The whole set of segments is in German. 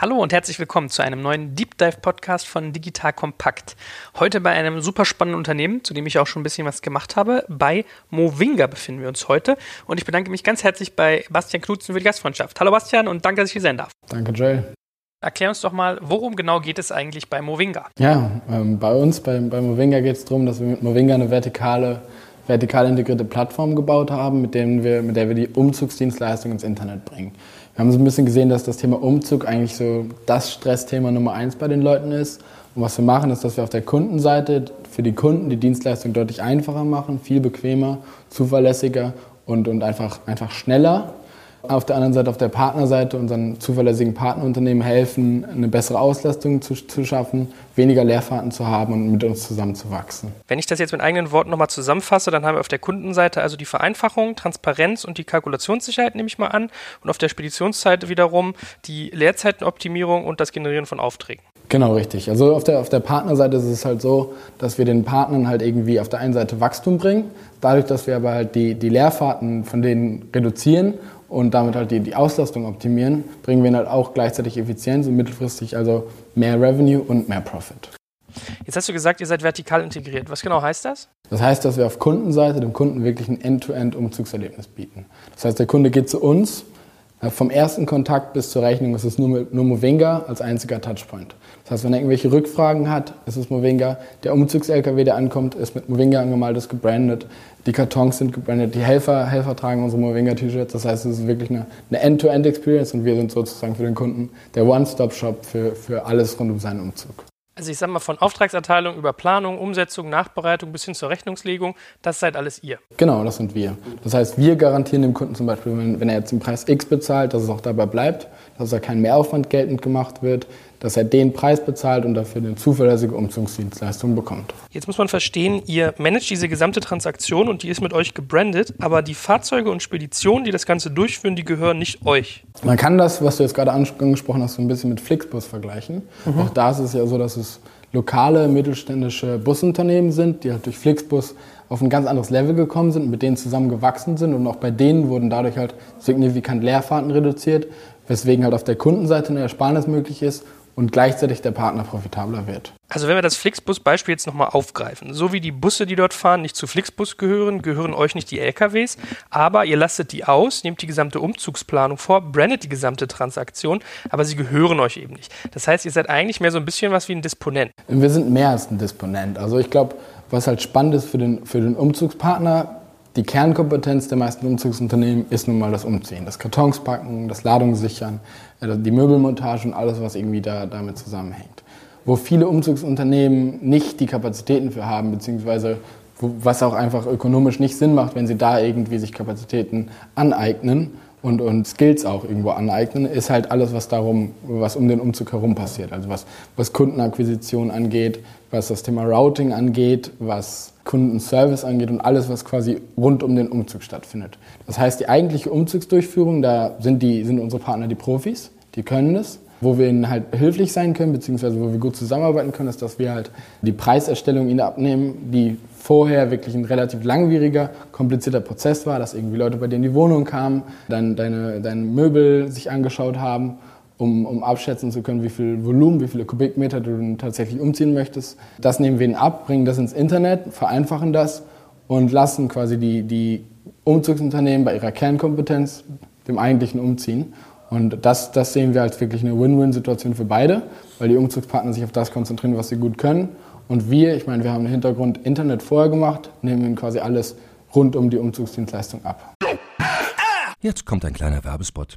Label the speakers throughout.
Speaker 1: Hallo und herzlich willkommen zu einem neuen Deep Dive Podcast von Digital Kompakt. Heute bei einem super spannenden Unternehmen, zu dem ich auch schon ein bisschen was gemacht habe. Bei Movinga befinden wir uns heute und ich bedanke mich ganz herzlich bei Bastian Knutzen für die Gastfreundschaft. Hallo Bastian und danke, dass ich hier sein darf.
Speaker 2: Danke, Joel.
Speaker 1: Erklär uns doch mal, worum genau geht es eigentlich bei Movinga?
Speaker 2: Ja, ähm, bei uns, bei, bei Movinga geht es darum, dass wir mit Movinga eine vertikale, vertikal integrierte Plattform gebaut haben, mit, wir, mit der wir die Umzugsdienstleistung ins Internet bringen. Wir haben so ein bisschen gesehen, dass das Thema Umzug eigentlich so das Stressthema Nummer eins bei den Leuten ist. Und was wir machen, ist, dass wir auf der Kundenseite für die Kunden die Dienstleistung deutlich einfacher machen, viel bequemer, zuverlässiger und, und einfach, einfach schneller auf der anderen Seite, auf der Partnerseite, unseren zuverlässigen Partnerunternehmen helfen, eine bessere Auslastung zu, zu schaffen, weniger Leerfahrten zu haben und mit uns zusammen zu wachsen.
Speaker 1: Wenn ich das jetzt mit eigenen Worten nochmal zusammenfasse, dann haben wir auf der Kundenseite also die Vereinfachung, Transparenz und die Kalkulationssicherheit, nehme ich mal an. Und auf der Speditionsseite wiederum die Leerzeitenoptimierung und das Generieren von Aufträgen.
Speaker 2: Genau, richtig. Also auf der, auf der Partnerseite ist es halt so, dass wir den Partnern halt irgendwie auf der einen Seite Wachstum bringen, dadurch, dass wir aber halt die, die Leerfahrten von denen reduzieren und damit halt die, die Auslastung optimieren, bringen wir halt auch gleichzeitig Effizienz und mittelfristig also mehr Revenue und mehr Profit.
Speaker 1: Jetzt hast du gesagt, ihr seid vertikal integriert. Was genau heißt das?
Speaker 2: Das heißt, dass wir auf Kundenseite dem Kunden wirklich ein End-to-End-Umzugserlebnis bieten. Das heißt, der Kunde geht zu uns, vom ersten Kontakt bis zur Rechnung ist es nur, nur Movinga als einziger Touchpoint. Das heißt, wenn er irgendwelche Rückfragen hat, ist es Movinga. Der Umzugs-LKW, der ankommt, ist mit Movinga angemalt, ist gebrandet. Die Kartons sind gebrandet. Die Helfer, Helfer tragen unsere Movinga-T-Shirts. Das heißt, es ist wirklich eine, eine End-to-End-Experience und wir sind sozusagen für den Kunden der One-Stop-Shop für, für alles rund um seinen Umzug.
Speaker 1: Also ich sage mal von Auftragserteilung über Planung, Umsetzung, Nachbereitung bis hin zur Rechnungslegung, das seid alles ihr.
Speaker 2: Genau, das sind wir. Das heißt, wir garantieren dem Kunden zum Beispiel, wenn, wenn er jetzt den Preis X bezahlt, dass es auch dabei bleibt, dass da kein Mehraufwand geltend gemacht wird, dass er den Preis bezahlt und dafür eine zuverlässige Umzugsdienstleistung bekommt.
Speaker 1: Jetzt muss man verstehen, ihr managt diese gesamte Transaktion und die ist mit euch gebrandet, aber die Fahrzeuge und Speditionen, die das Ganze durchführen, die gehören nicht euch.
Speaker 2: Man kann das, was du jetzt gerade angesprochen hast, so ein bisschen mit Flixbus vergleichen. Mhm. Auch da ist es ja so, dass es lokale mittelständische Busunternehmen sind, die halt durch Flixbus auf ein ganz anderes Level gekommen sind, mit denen zusammen gewachsen sind und auch bei denen wurden dadurch halt signifikant Leerfahrten reduziert, weswegen halt auf der Kundenseite eine Ersparnis möglich ist und gleichzeitig der Partner profitabler wird.
Speaker 1: Also wenn wir das Flixbus-Beispiel jetzt nochmal aufgreifen, so wie die Busse, die dort fahren, nicht zu Flixbus gehören, gehören euch nicht die LKWs, aber ihr lastet die aus, nehmt die gesamte Umzugsplanung vor, brandet die gesamte Transaktion, aber sie gehören euch eben nicht. Das heißt, ihr seid eigentlich mehr so ein bisschen was wie ein Disponent.
Speaker 2: Wir sind mehr als ein Disponent. Also ich glaube, was halt spannend ist für den, für den Umzugspartner, die Kernkompetenz der meisten Umzugsunternehmen ist nun mal das Umziehen, das Kartons packen, das Ladung sichern, äh, die Möbelmontage und alles, was irgendwie da, damit zusammenhängt. Wo viele Umzugsunternehmen nicht die Kapazitäten für haben, beziehungsweise was auch einfach ökonomisch nicht Sinn macht, wenn sie da irgendwie sich Kapazitäten aneignen und, und Skills auch irgendwo aneignen, ist halt alles, was darum, was um den Umzug herum passiert. Also was, was Kundenakquisition angeht, was das Thema Routing angeht, was Kundenservice angeht und alles, was quasi rund um den Umzug stattfindet. Das heißt, die eigentliche Umzugsdurchführung, da sind, die, sind unsere Partner die Profis, die können das. Wo wir ihnen halt behilflich sein können, beziehungsweise wo wir gut zusammenarbeiten können, ist, dass wir halt die Preiserstellung ihnen abnehmen, die vorher wirklich ein relativ langwieriger, komplizierter Prozess war, dass irgendwie Leute bei dir in die Wohnung kamen, dann deine, deine Möbel sich angeschaut haben um, um abschätzen zu können, wie viel Volumen, wie viele Kubikmeter du tatsächlich umziehen möchtest. Das nehmen wir ihnen ab, bringen das ins Internet, vereinfachen das und lassen quasi die, die Umzugsunternehmen bei ihrer Kernkompetenz dem eigentlichen umziehen. Und das, das sehen wir als wirklich eine Win-Win-Situation für beide, weil die Umzugspartner sich auf das konzentrieren, was sie gut können. Und wir, ich meine, wir haben den Hintergrund Internet vorher gemacht, nehmen ihnen quasi alles rund um die Umzugsdienstleistung ab.
Speaker 3: Jetzt kommt ein kleiner Werbespot.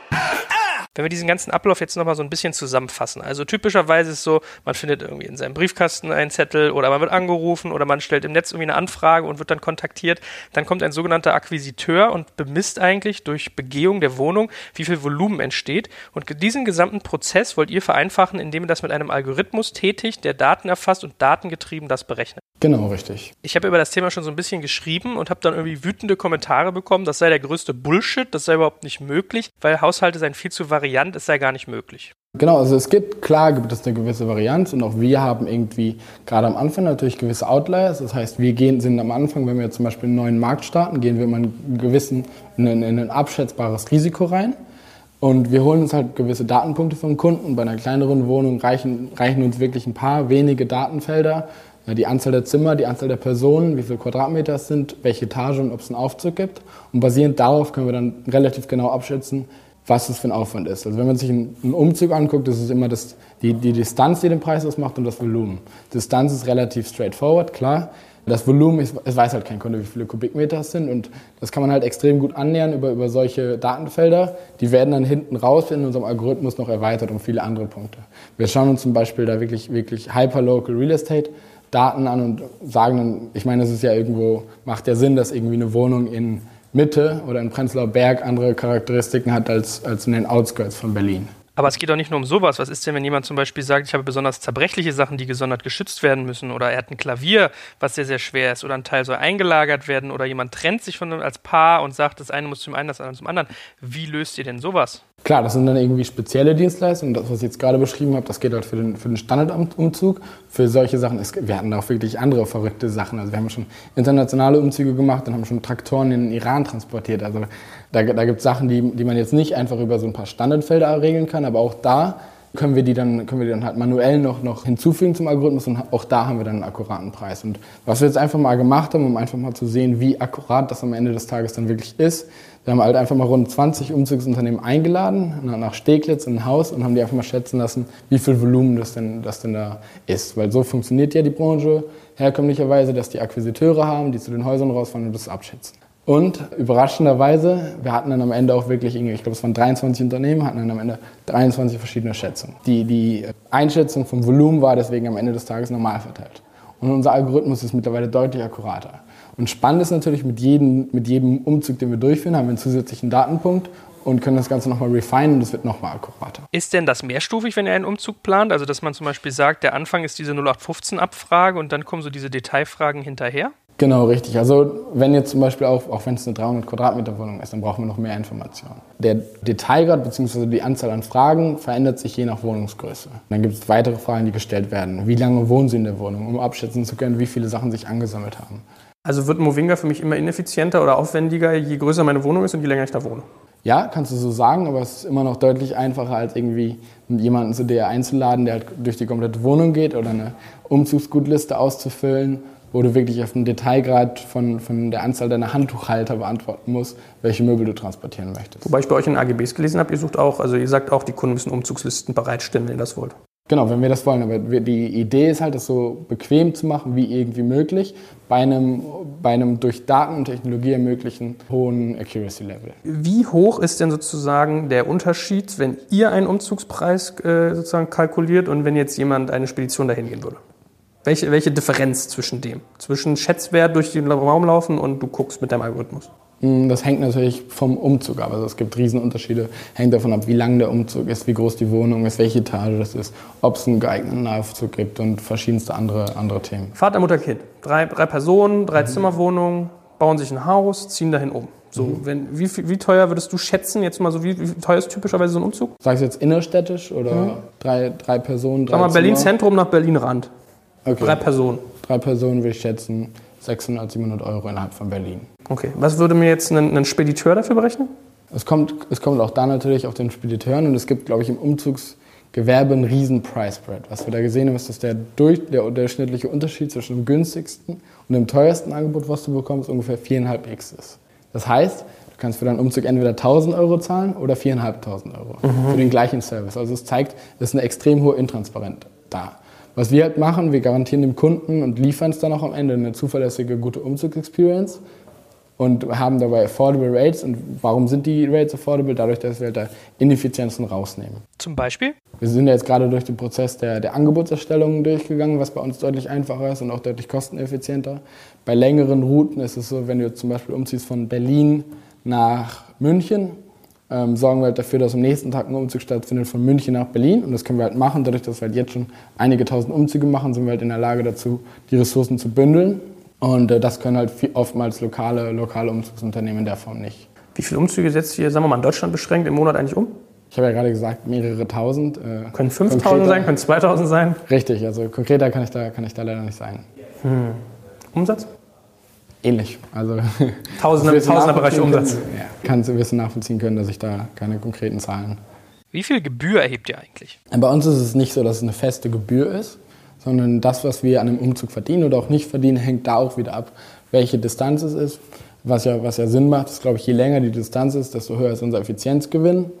Speaker 1: Wenn wir diesen ganzen Ablauf jetzt nochmal so ein bisschen zusammenfassen. Also typischerweise ist es so, man findet irgendwie in seinem Briefkasten einen Zettel oder man wird angerufen oder man stellt im Netz irgendwie eine Anfrage und wird dann kontaktiert. Dann kommt ein sogenannter Akquisiteur und bemisst eigentlich durch Begehung der Wohnung, wie viel Volumen entsteht. Und diesen gesamten Prozess wollt ihr vereinfachen, indem ihr das mit einem Algorithmus tätigt, der Daten erfasst und datengetrieben das berechnet.
Speaker 2: Genau, richtig.
Speaker 1: Ich habe über das Thema schon so ein bisschen geschrieben und habe dann irgendwie wütende Kommentare bekommen, das sei der größte Bullshit, das sei überhaupt nicht möglich, weil Haushalte seien viel zu variant, es sei gar nicht möglich.
Speaker 2: Genau, also es gibt, klar gibt es eine gewisse Varianz und auch wir haben irgendwie gerade am Anfang natürlich gewisse Outliers. Das heißt, wir gehen, sind am Anfang, wenn wir zum Beispiel einen neuen Markt starten, gehen wir immer einen gewissen, in ein, in ein abschätzbares Risiko rein. Und wir holen uns halt gewisse Datenpunkte vom Kunden. Bei einer kleineren Wohnung reichen, reichen uns wirklich ein paar wenige Datenfelder, die Anzahl der Zimmer, die Anzahl der Personen, wie viele Quadratmeter es sind, welche Etage und ob es einen Aufzug gibt. Und basierend darauf können wir dann relativ genau abschätzen, was es für ein Aufwand ist. Also wenn man sich einen Umzug anguckt, ist es immer das, die, die Distanz, die den Preis ausmacht und das Volumen. Distanz ist relativ straightforward, klar. Das Volumen, ist, es weiß halt kein Kunde, wie viele Kubikmeter es sind und das kann man halt extrem gut annähern über, über solche Datenfelder. Die werden dann hinten raus in unserem Algorithmus noch erweitert um viele andere Punkte. Wir schauen uns zum Beispiel da wirklich, wirklich Hyperlocal Real Estate Daten an und sagen dann, ich meine, es ist ja irgendwo, macht ja Sinn, dass irgendwie eine Wohnung in Mitte oder in Prenzlauer Berg andere Charakteristiken hat als, als in den Outskirts von Berlin.
Speaker 1: Aber es geht doch nicht nur um sowas. Was ist denn, wenn jemand zum Beispiel sagt, ich habe besonders zerbrechliche Sachen, die gesondert geschützt werden müssen, oder er hat ein Klavier, was sehr, sehr schwer ist, oder ein Teil soll eingelagert werden, oder jemand trennt sich von als Paar und sagt, das eine muss zum einen, das andere zum anderen. Wie löst ihr denn sowas?
Speaker 2: Klar, das sind dann irgendwie spezielle Dienstleistungen. Das, was ich jetzt gerade beschrieben habe, das geht halt für den, für den Standardumzug. Für solche Sachen, ist, wir hatten auch wirklich andere verrückte Sachen. Also wir haben schon internationale Umzüge gemacht und haben schon Traktoren in den Iran transportiert. Also da, da gibt es Sachen, die, die man jetzt nicht einfach über so ein paar Standardfelder regeln kann, aber auch da können wir die dann, können wir die dann halt manuell noch, noch hinzufügen zum Algorithmus und auch da haben wir dann einen akkuraten Preis. Und was wir jetzt einfach mal gemacht haben, um einfach mal zu sehen, wie akkurat das am Ende des Tages dann wirklich ist, wir haben halt einfach mal rund 20 Umzugsunternehmen eingeladen, nach Steglitz in ein Haus und haben die einfach mal schätzen lassen, wie viel Volumen das denn, das denn da ist. Weil so funktioniert ja die Branche herkömmlicherweise, dass die Akquisiteure haben, die zu den Häusern rausfahren und das abschätzen. Und überraschenderweise, wir hatten dann am Ende auch wirklich, ich glaube es waren 23 Unternehmen, hatten dann am Ende 23 verschiedene Schätzungen. Die, die Einschätzung vom Volumen war deswegen am Ende des Tages normal verteilt. Und unser Algorithmus ist mittlerweile deutlich akkurater. Und spannend ist natürlich, mit jedem, mit jedem Umzug, den wir durchführen, haben wir einen zusätzlichen Datenpunkt und können das Ganze nochmal refinen und es wird nochmal akkurater.
Speaker 1: Ist denn das mehrstufig, wenn ihr einen Umzug plant? Also, dass man zum Beispiel sagt, der Anfang ist diese 0815-Abfrage und dann kommen so diese Detailfragen hinterher?
Speaker 2: Genau, richtig. Also wenn jetzt zum Beispiel auch, auch wenn es eine 300 Quadratmeter Wohnung ist, dann brauchen wir noch mehr Informationen. Der Detailgrad bzw. die Anzahl an Fragen verändert sich je nach Wohnungsgröße. Dann gibt es weitere Fragen, die gestellt werden. Wie lange wohnen Sie in der Wohnung, um abschätzen zu können, wie viele Sachen sich angesammelt haben.
Speaker 1: Also wird Movinga für mich immer ineffizienter oder aufwendiger, je größer meine Wohnung ist und je länger ich da wohne?
Speaker 2: Ja, kannst du so sagen, aber es ist immer noch deutlich einfacher, als irgendwie jemanden zu dir einzuladen, der halt durch die komplette Wohnung geht oder eine Umzugsgutliste auszufüllen, wo du wirklich auf den Detailgrad von, von der Anzahl deiner Handtuchhalter beantworten musst, welche Möbel du transportieren möchtest.
Speaker 1: Wobei ich bei euch in AGBs gelesen habe, ihr sucht auch, also ihr sagt auch, die Kunden müssen Umzugslisten bereitstellen, wenn ihr das wollt.
Speaker 2: Genau, wenn wir das wollen. Aber die Idee ist halt, das so bequem zu machen wie irgendwie möglich, bei einem, bei einem durch Daten und Technologie ermöglichen hohen Accuracy-Level.
Speaker 1: Wie hoch ist denn sozusagen der Unterschied, wenn ihr einen Umzugspreis äh, sozusagen kalkuliert und wenn jetzt jemand eine Spedition dahin gehen würde? Welche, welche Differenz zwischen dem? Zwischen Schätzwert durch den Raum laufen und du guckst mit deinem Algorithmus?
Speaker 2: Hm, das hängt natürlich vom Umzug ab. Also es gibt Riesenunterschiede. Hängt davon ab, wie lang der Umzug ist, wie groß die Wohnung ist, welche Etage das ist, ob es einen geeigneten Aufzug gibt und verschiedenste andere, andere Themen.
Speaker 1: Vater, Mutter, Kind. Drei, drei Personen, drei mhm. Zimmerwohnungen, bauen sich ein Haus, ziehen dahin um. So, mhm. wenn, wie, wie teuer würdest du schätzen, jetzt mal so, wie, wie teuer ist typischerweise so ein Umzug?
Speaker 2: Sagst du jetzt innerstädtisch oder mhm. drei, drei Personen?
Speaker 1: Drei Sag mal Berlin Zentrum nach Berlin Rand.
Speaker 2: Okay.
Speaker 1: Drei Personen.
Speaker 2: Drei Personen würde ich schätzen 600, 700 Euro innerhalb von Berlin.
Speaker 1: Okay. Was würde mir jetzt ein, ein Spediteur dafür berechnen?
Speaker 2: Es kommt, es kommt auch da natürlich auf den Spediteuren und es gibt, glaube ich, im Umzugsgewerbe einen riesen Price Spread. Was wir da gesehen haben, ist, dass der, durch, der durchschnittliche Unterschied zwischen dem günstigsten und dem teuersten Angebot, was du bekommst, ungefähr 4,5x ist. Das heißt, du kannst für deinen Umzug entweder 1000 Euro zahlen oder 4.500 Euro mhm. für den gleichen Service. Also es zeigt, es ist eine extrem hohe Intransparenz da. Was wir halt machen, wir garantieren dem Kunden und liefern es dann auch am Ende eine zuverlässige, gute Umzugsexperience und haben dabei affordable Rates. Und warum sind die Rates affordable? Dadurch, dass wir halt da Ineffizienzen rausnehmen.
Speaker 1: Zum Beispiel?
Speaker 2: Wir sind ja jetzt gerade durch den Prozess der, der Angebotserstellung durchgegangen, was bei uns deutlich einfacher ist und auch deutlich kosteneffizienter. Bei längeren Routen ist es so, wenn du zum Beispiel umziehst von Berlin nach München, ähm, sorgen wir halt dafür, dass am nächsten Tag ein Umzug stattfindet von München nach Berlin. Und das können wir halt machen. Dadurch, dass wir halt jetzt schon einige tausend Umzüge machen, sind wir halt in der Lage dazu, die Ressourcen zu bündeln und äh, das können halt viel, oftmals lokale, lokale Umzugsunternehmen in der Form nicht.
Speaker 1: Wie viele Umzüge setzt ihr, sagen wir mal, in Deutschland beschränkt im Monat eigentlich um?
Speaker 2: Ich habe ja gerade gesagt, mehrere tausend.
Speaker 1: Äh, können 5000 sein, können 2000 sein?
Speaker 2: Richtig, also konkreter kann ich da, kann ich da leider nicht sein. Hm.
Speaker 1: Umsatz?
Speaker 2: Ähnlich. Also,
Speaker 1: Tausender, Tausender Bereich Umsatz.
Speaker 2: Können, ja, kannst du ein bisschen nachvollziehen können, dass ich da keine konkreten Zahlen.
Speaker 1: Wie viel Gebühr erhebt ihr eigentlich?
Speaker 2: Bei uns ist es nicht so, dass es eine feste Gebühr ist sondern das, was wir an einem Umzug verdienen oder auch nicht verdienen, hängt da auch wieder ab, welche Distanz es ist. Was ja, was ja Sinn macht, ist, glaube ich, je länger die Distanz ist, desto höher ist unser Effizienzgewinn.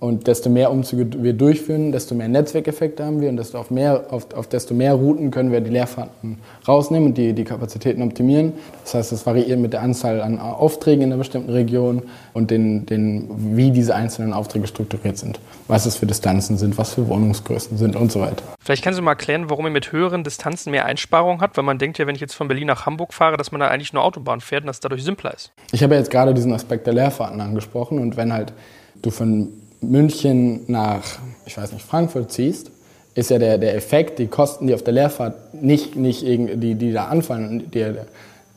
Speaker 2: Und desto mehr Umzüge wir durchführen, desto mehr Netzwerkeffekte haben wir und desto auf, mehr, auf, auf desto mehr Routen können wir die Leerfahrten rausnehmen und die, die Kapazitäten optimieren. Das heißt, es variiert mit der Anzahl an Aufträgen in einer bestimmten Region und den, den, wie diese einzelnen Aufträge strukturiert sind. Was es für Distanzen sind, was für Wohnungsgrößen sind und so weiter.
Speaker 1: Vielleicht kannst du mal erklären, warum ihr mit höheren Distanzen mehr Einsparungen habt, weil man denkt ja, wenn ich jetzt von Berlin nach Hamburg fahre, dass man da eigentlich nur Autobahn fährt und das dadurch simpler ist.
Speaker 2: Ich habe ja jetzt gerade diesen Aspekt der Leerfahrten angesprochen und wenn halt du von München nach, ich weiß nicht, Frankfurt ziehst, ist ja der, der Effekt, die Kosten, die auf der Leerfahrt nicht, nicht die, die da anfallen, der,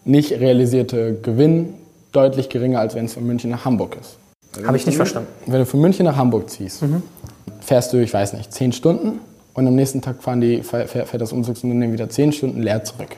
Speaker 2: nicht realisierte Gewinn deutlich geringer, als wenn es von München nach Hamburg ist.
Speaker 1: Habe ich nicht verstanden.
Speaker 2: Wenn du von München nach Hamburg ziehst, mhm. fährst du, ich weiß nicht, zehn Stunden und am nächsten Tag fahren die, fährt, das Umzugsunternehmen wieder zehn Stunden leer zurück.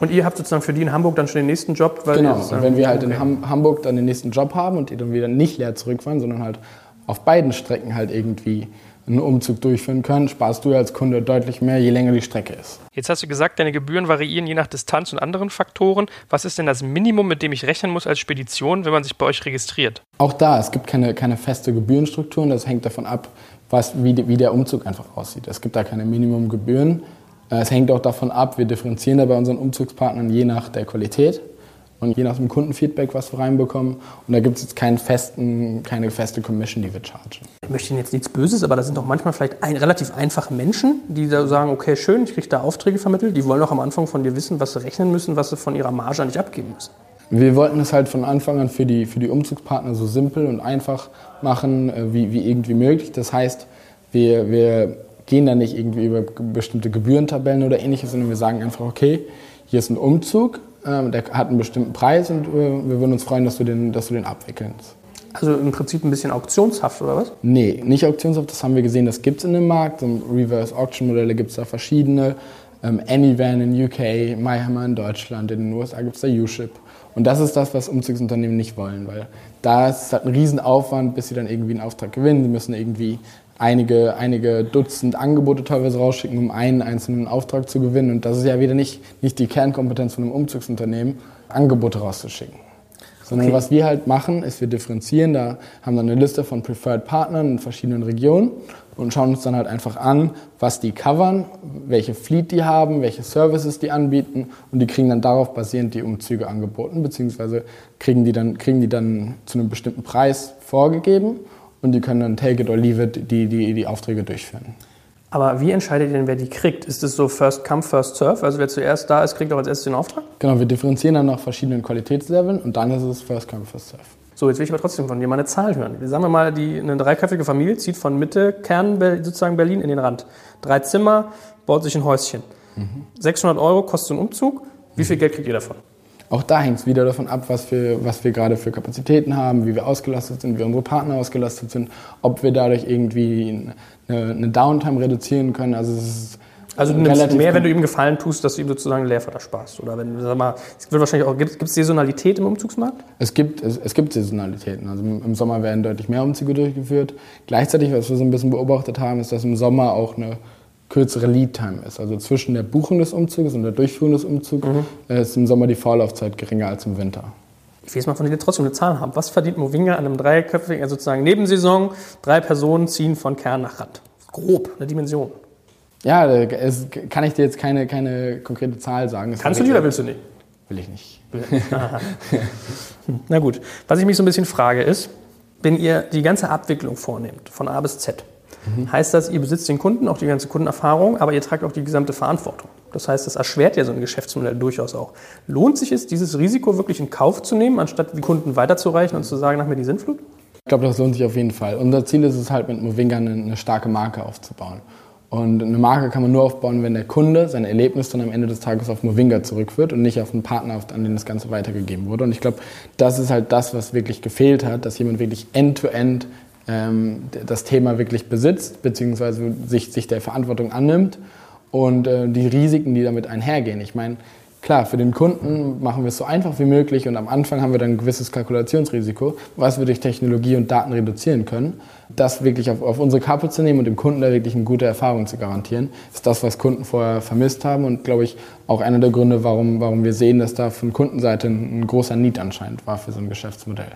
Speaker 1: Und ihr habt sozusagen für die in Hamburg dann schon den nächsten Job?
Speaker 2: genau, und wenn wir halt okay. in Ham Hamburg dann den nächsten Job haben und die dann wieder nicht leer zurückfahren, sondern halt auf beiden Strecken halt irgendwie einen Umzug durchführen können, sparst du als Kunde deutlich mehr, je länger die Strecke ist.
Speaker 1: Jetzt hast du gesagt, deine Gebühren variieren je nach Distanz und anderen Faktoren. Was ist denn das Minimum, mit dem ich rechnen muss als Spedition, wenn man sich bei euch registriert?
Speaker 2: Auch da, es gibt keine, keine feste Gebührenstruktur und das hängt davon ab, was, wie, wie der Umzug einfach aussieht. Es gibt da keine Minimumgebühren. Äh, es hängt auch davon ab, wir differenzieren da bei unseren Umzugspartnern je nach der Qualität und je nach dem Kundenfeedback, was wir reinbekommen. Und da gibt es jetzt keinen festen, keine feste Commission, die wir chargen.
Speaker 1: Ich möchte Ihnen jetzt nichts Böses, aber da sind doch manchmal vielleicht ein, relativ einfache Menschen, die da sagen, okay, schön, ich kriege da Aufträge vermittelt. Die wollen auch am Anfang von dir wissen, was sie rechnen müssen, was sie von ihrer Marge nicht abgeben müssen.
Speaker 2: Wir wollten es halt von Anfang an für die, für die Umzugspartner so simpel und einfach machen, äh, wie, wie irgendwie möglich. Das heißt, wir, wir gehen da nicht irgendwie über bestimmte Gebührentabellen oder ähnliches, sondern wir sagen einfach, okay, hier ist ein Umzug, ähm, der hat einen bestimmten Preis und äh, wir würden uns freuen, dass du den, dass du den abwickelst.
Speaker 1: Also im Prinzip ein bisschen auktionshaft oder was?
Speaker 2: Nee, nicht auktionshaft, das haben wir gesehen, das gibt es in dem Markt. So Reverse Auction Modelle gibt es da verschiedene. Ähm, Anyvan in UK, MyHammer in Deutschland, in den USA gibt es da U-Ship. Und das ist das, was Umzugsunternehmen nicht wollen, weil da ist halt ein Riesenaufwand, bis sie dann irgendwie einen Auftrag gewinnen. Sie müssen irgendwie einige, einige Dutzend Angebote teilweise rausschicken, um einen einzelnen Auftrag zu gewinnen. Und das ist ja wieder nicht, nicht die Kernkompetenz von einem Umzugsunternehmen, Angebote rauszuschicken. Sondern okay. was wir halt machen, ist, wir differenzieren, da haben dann eine Liste von Preferred Partnern in verschiedenen Regionen und schauen uns dann halt einfach an, was die covern, welche Fleet die haben, welche Services die anbieten und die kriegen dann darauf basierend die Umzüge angeboten, beziehungsweise kriegen die dann, kriegen die dann zu einem bestimmten Preis vorgegeben und die können dann take it or leave it die, die, die Aufträge durchführen.
Speaker 1: Aber wie entscheidet ihr denn, wer die kriegt? Ist es so First Come, First Serve? Also wer zuerst da ist, kriegt auch als erstes den Auftrag?
Speaker 2: Genau, wir differenzieren dann nach verschiedenen Qualitätsleveln und dann ist es First Come, First Serve.
Speaker 1: So, jetzt will ich aber trotzdem von dir mal eine Zahl hören. Sagen wir mal, die, eine dreiköpfige Familie zieht von Mitte, Kern sozusagen Berlin in den Rand. Drei Zimmer, baut sich ein Häuschen. Mhm. 600 Euro kostet ein Umzug. Wie viel Geld kriegt ihr davon?
Speaker 2: Auch da hängt es wieder davon ab, was wir, was wir gerade für Kapazitäten haben, wie wir ausgelastet sind, wie unsere Partner ausgelastet sind, ob wir dadurch irgendwie eine, eine Downtime reduzieren können. Also es ist
Speaker 1: also du nimmst mehr, wenn du ihm Gefallen tust, dass du ihm sozusagen Leerförder sparst. Oder wenn, sag mal, es wird wahrscheinlich auch, gibt es Saisonalität im Umzugsmarkt?
Speaker 2: Es gibt, es, es gibt Saisonalitäten. Also im Sommer werden deutlich mehr Umzüge durchgeführt. Gleichzeitig, was wir so ein bisschen beobachtet haben, ist, dass im Sommer auch eine kürzere Lead-Time ist. Also zwischen der Buchung des Umzugs und der Durchführung des Umzugs mhm. ist im Sommer die Vorlaufzeit geringer als im Winter.
Speaker 1: Ich will jetzt mal von dir trotzdem eine Zahl haben. Was verdient Movinga an einem dreiköpfigen, also sozusagen Nebensaison, drei Personen ziehen von Kern nach Rand? Grob, eine Dimension.
Speaker 2: Ja, es kann ich dir jetzt keine, keine konkrete Zahl sagen.
Speaker 1: Es Kannst du die oder willst du nicht?
Speaker 2: Will ich nicht.
Speaker 1: Na gut. Was ich mich so ein bisschen frage ist, wenn ihr die ganze Abwicklung vornehmt, von A bis Z, mhm. heißt das, ihr besitzt den Kunden, auch die ganze Kundenerfahrung, aber ihr tragt auch die gesamte Verantwortung. Das heißt, das erschwert ja so ein Geschäftsmodell durchaus auch. Lohnt sich es, dieses Risiko wirklich in Kauf zu nehmen, anstatt die Kunden weiterzureichen und zu sagen, nach mir die Sintflut?
Speaker 2: Ich glaube, das lohnt sich auf jeden Fall. Unser Ziel ist es halt, mit Movinga eine, eine starke Marke aufzubauen. Und eine Marke kann man nur aufbauen, wenn der Kunde sein Erlebnis dann am Ende des Tages auf Movinga zurückführt und nicht auf einen Partner, an den das Ganze weitergegeben wurde. Und ich glaube, das ist halt das, was wirklich gefehlt hat, dass jemand wirklich end-to-end -end, ähm, das Thema wirklich besitzt, beziehungsweise sich, sich der Verantwortung annimmt und äh, die Risiken, die damit einhergehen. Ich meine, Klar, für den Kunden machen wir es so einfach wie möglich und am Anfang haben wir dann ein gewisses Kalkulationsrisiko, was wir durch Technologie und Daten reduzieren können. Das wirklich auf, auf unsere Kappe zu nehmen und dem Kunden da wirklich eine gute Erfahrung zu garantieren, ist das, was Kunden vorher vermisst haben und glaube ich auch einer der Gründe, warum, warum wir sehen, dass da von Kundenseite ein, ein großer Need anscheinend war für so ein Geschäftsmodell.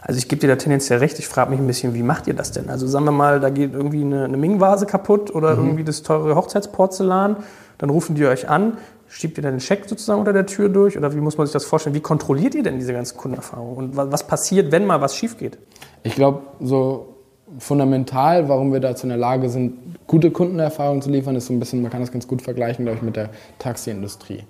Speaker 1: Also ich gebe dir da tendenziell recht. Ich frage mich ein bisschen, wie macht ihr das denn? Also sagen wir mal, da geht irgendwie eine, eine Ming-Vase kaputt oder mhm. irgendwie das teure Hochzeitsporzellan. Dann rufen die euch an. Schiebt ihr dann den Scheck sozusagen unter der Tür durch oder wie muss man sich das vorstellen? Wie kontrolliert ihr denn diese ganze Kundenerfahrung und was passiert, wenn mal was schief geht?
Speaker 2: Ich glaube, so fundamental, warum wir dazu in der Lage sind, gute Kundenerfahrungen zu liefern, ist so ein bisschen, man kann das ganz gut vergleichen, glaube ich, mit der Taxiindustrie.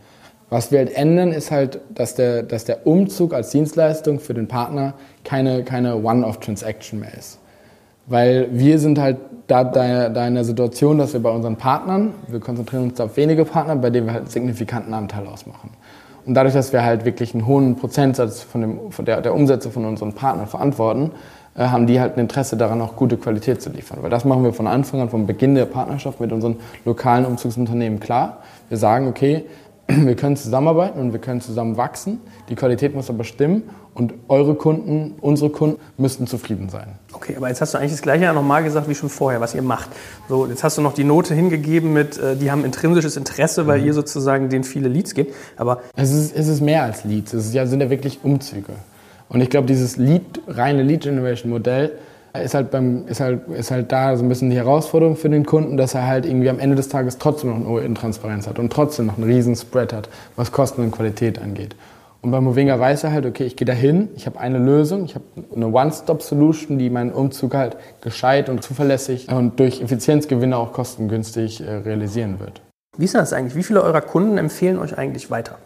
Speaker 2: Was wir halt ändern, ist halt, dass der, dass der Umzug als Dienstleistung für den Partner keine, keine One-off-Transaction mehr ist. Weil wir sind halt da, da, da in der Situation, dass wir bei unseren Partnern, wir konzentrieren uns auf wenige Partner, bei denen wir halt einen signifikanten Anteil ausmachen. Und dadurch, dass wir halt wirklich einen hohen Prozentsatz von, dem, von der, der Umsätze von unseren Partnern verantworten, äh, haben die halt ein Interesse daran, auch gute Qualität zu liefern. Weil das machen wir von Anfang an, vom Beginn der Partnerschaft mit unseren lokalen Umzugsunternehmen klar. Wir sagen, okay, wir können zusammenarbeiten und wir können zusammen wachsen. Die Qualität muss aber stimmen und eure Kunden, unsere Kunden müssten zufrieden sein.
Speaker 1: Okay, aber jetzt hast du eigentlich das Gleiche ja nochmal gesagt wie schon vorher, was ihr macht. So, jetzt hast du noch die Note hingegeben mit, äh, die haben intrinsisches Interesse, weil mhm. ihr sozusagen denen viele Leads gebt. Aber
Speaker 2: es ist, es ist mehr als Leads. Es ist ja, sind ja wirklich Umzüge. Und ich glaube, dieses Lead, reine Lead-Generation-Modell ist halt, beim, ist, halt, ist halt da so ein bisschen die Herausforderung für den Kunden, dass er halt irgendwie am Ende des Tages trotzdem noch eine hohe Intransparenz hat und trotzdem noch einen riesen Spread hat, was Kosten und Qualität angeht. Und bei Movinga weiß er halt, okay, ich gehe dahin, ich habe eine Lösung, ich habe eine One-Stop-Solution, die meinen Umzug halt gescheit und zuverlässig und durch Effizienzgewinne auch kostengünstig äh, realisieren wird.
Speaker 1: Wie ist das eigentlich? Wie viele eurer Kunden empfehlen euch eigentlich weiter?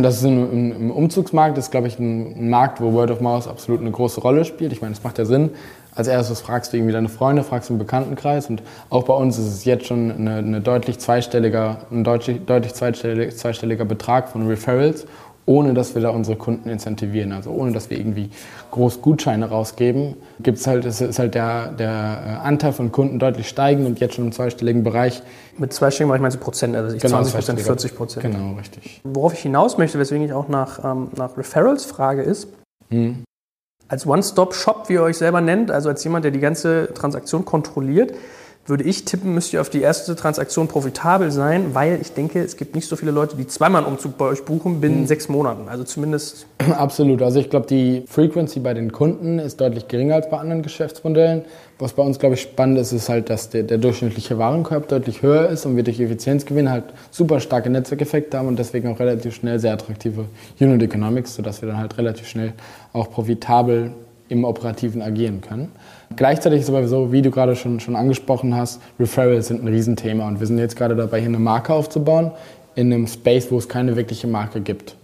Speaker 2: Das ist im, im Umzugsmarkt, das ist, glaube ich, ein, Markt, wo Word of Mouth absolut eine große Rolle spielt. Ich meine, das macht ja Sinn. Als erstes fragst du irgendwie deine Freunde, fragst du einen Bekanntenkreis und auch bei uns ist es jetzt schon eine, eine deutlich zweistelliger, ein deutlich, deutlich zweistelliger, zweistelliger Betrag von Referrals ohne dass wir da unsere Kunden incentivieren, also ohne dass wir irgendwie groß Gutscheine rausgeben, gibt es halt, ist halt der, der äh, Anteil von Kunden deutlich steigend und jetzt schon im zweistelligen Bereich.
Speaker 1: Mit zweistelligen mache ich meine Prozent, also genau, 20 Prozent, 40 Prozent.
Speaker 2: Genau, richtig.
Speaker 1: Worauf ich hinaus möchte, weswegen ich auch nach, ähm, nach Referrals frage, ist, hm. Als One-Stop-Shop, wie ihr euch selber nennt, also als jemand, der die ganze Transaktion kontrolliert, würde ich tippen, müsst ihr auf die erste Transaktion profitabel sein, weil ich denke, es gibt nicht so viele Leute, die zweimal einen Umzug bei euch buchen binnen mhm. sechs Monaten. Also zumindest.
Speaker 2: Absolut. Also ich glaube, die Frequency bei den Kunden ist deutlich geringer als bei anderen Geschäftsmodellen. Was bei uns, glaube ich, spannend ist, ist halt, dass der, der durchschnittliche Warenkorb deutlich höher ist und wir durch Effizienzgewinn halt super starke Netzwerkeffekte haben und deswegen auch relativ schnell sehr attraktive Unit Economics, sodass wir dann halt relativ schnell auch profitabel im Operativen agieren können. Gleichzeitig ist aber so, wie du gerade schon, schon angesprochen hast, Referrals sind ein Riesenthema und wir sind jetzt gerade dabei, hier eine Marke aufzubauen in einem Space, wo es keine wirkliche Marke gibt.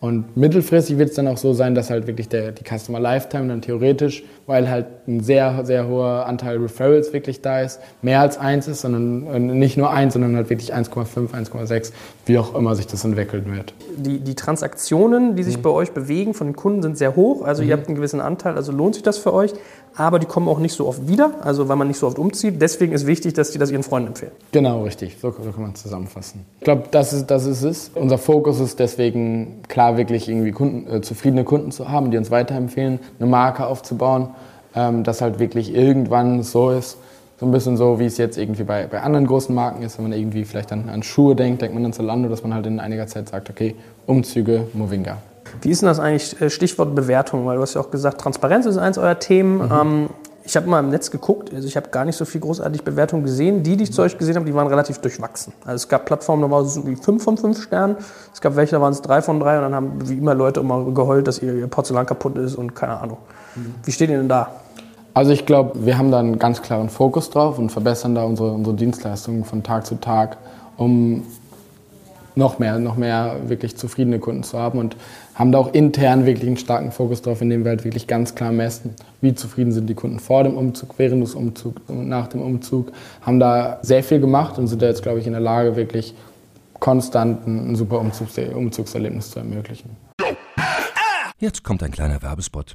Speaker 2: Und mittelfristig wird es dann auch so sein, dass halt wirklich der, die Customer Lifetime dann theoretisch, weil halt ein sehr, sehr hoher Anteil Referrals wirklich da ist, mehr als eins ist, sondern nicht nur eins, sondern halt wirklich 1,5, 1,6, wie auch immer sich das entwickeln wird.
Speaker 1: Die, die Transaktionen, die sich mhm. bei euch bewegen von den Kunden, sind sehr hoch. Also mhm. ihr habt einen gewissen Anteil, also lohnt sich das für euch aber die kommen auch nicht so oft wieder, also weil man nicht so oft umzieht. Deswegen ist wichtig, dass die das ihren Freunden empfehlen.
Speaker 2: Genau, richtig. So, kann man es zusammenfassen. Ich glaube, das ist, das ist es. Unser Fokus ist deswegen klar, wirklich irgendwie Kunden, äh, zufriedene Kunden zu haben, die uns weiterempfehlen, eine Marke aufzubauen, ähm, dass halt wirklich irgendwann so ist. So ein bisschen so, wie es jetzt irgendwie bei, bei anderen großen Marken ist, wenn man irgendwie vielleicht an, an Schuhe denkt, denkt man an Zalando, dass man halt in einiger Zeit sagt, okay, Umzüge, Movinga.
Speaker 1: Wie ist denn das eigentlich, äh, Stichwort Bewertung? Weil du hast ja auch gesagt, Transparenz ist eins eurer Themen. Mhm. Ähm, ich habe mal im Netz geguckt, also ich habe gar nicht so viel großartig Bewertungen gesehen. Die, die ich zu euch gesehen habe, die waren relativ durchwachsen. Also es gab Plattformen, da waren es so wie 5 von 5 Sternen. Es gab welche, da waren es 3 von 3 und dann haben wie immer Leute immer geheult, dass ihr, Porzellan kaputt ist und keine Ahnung. Mhm. Wie steht ihr denn da?
Speaker 2: Also ich glaube, wir haben da einen ganz klaren Fokus drauf und verbessern da unsere, unsere Dienstleistungen von Tag zu Tag, um noch mehr, noch mehr wirklich zufriedene Kunden zu haben und haben da auch intern wirklich einen starken Fokus drauf, indem wir halt wirklich ganz klar messen, wie zufrieden sind die Kunden vor dem Umzug, während des Umzugs und nach dem Umzug. Haben da sehr viel gemacht und sind da jetzt, glaube ich, in der Lage, wirklich konstant ein super Umzugs Umzugserlebnis zu ermöglichen.
Speaker 3: Jetzt kommt ein kleiner Werbespot.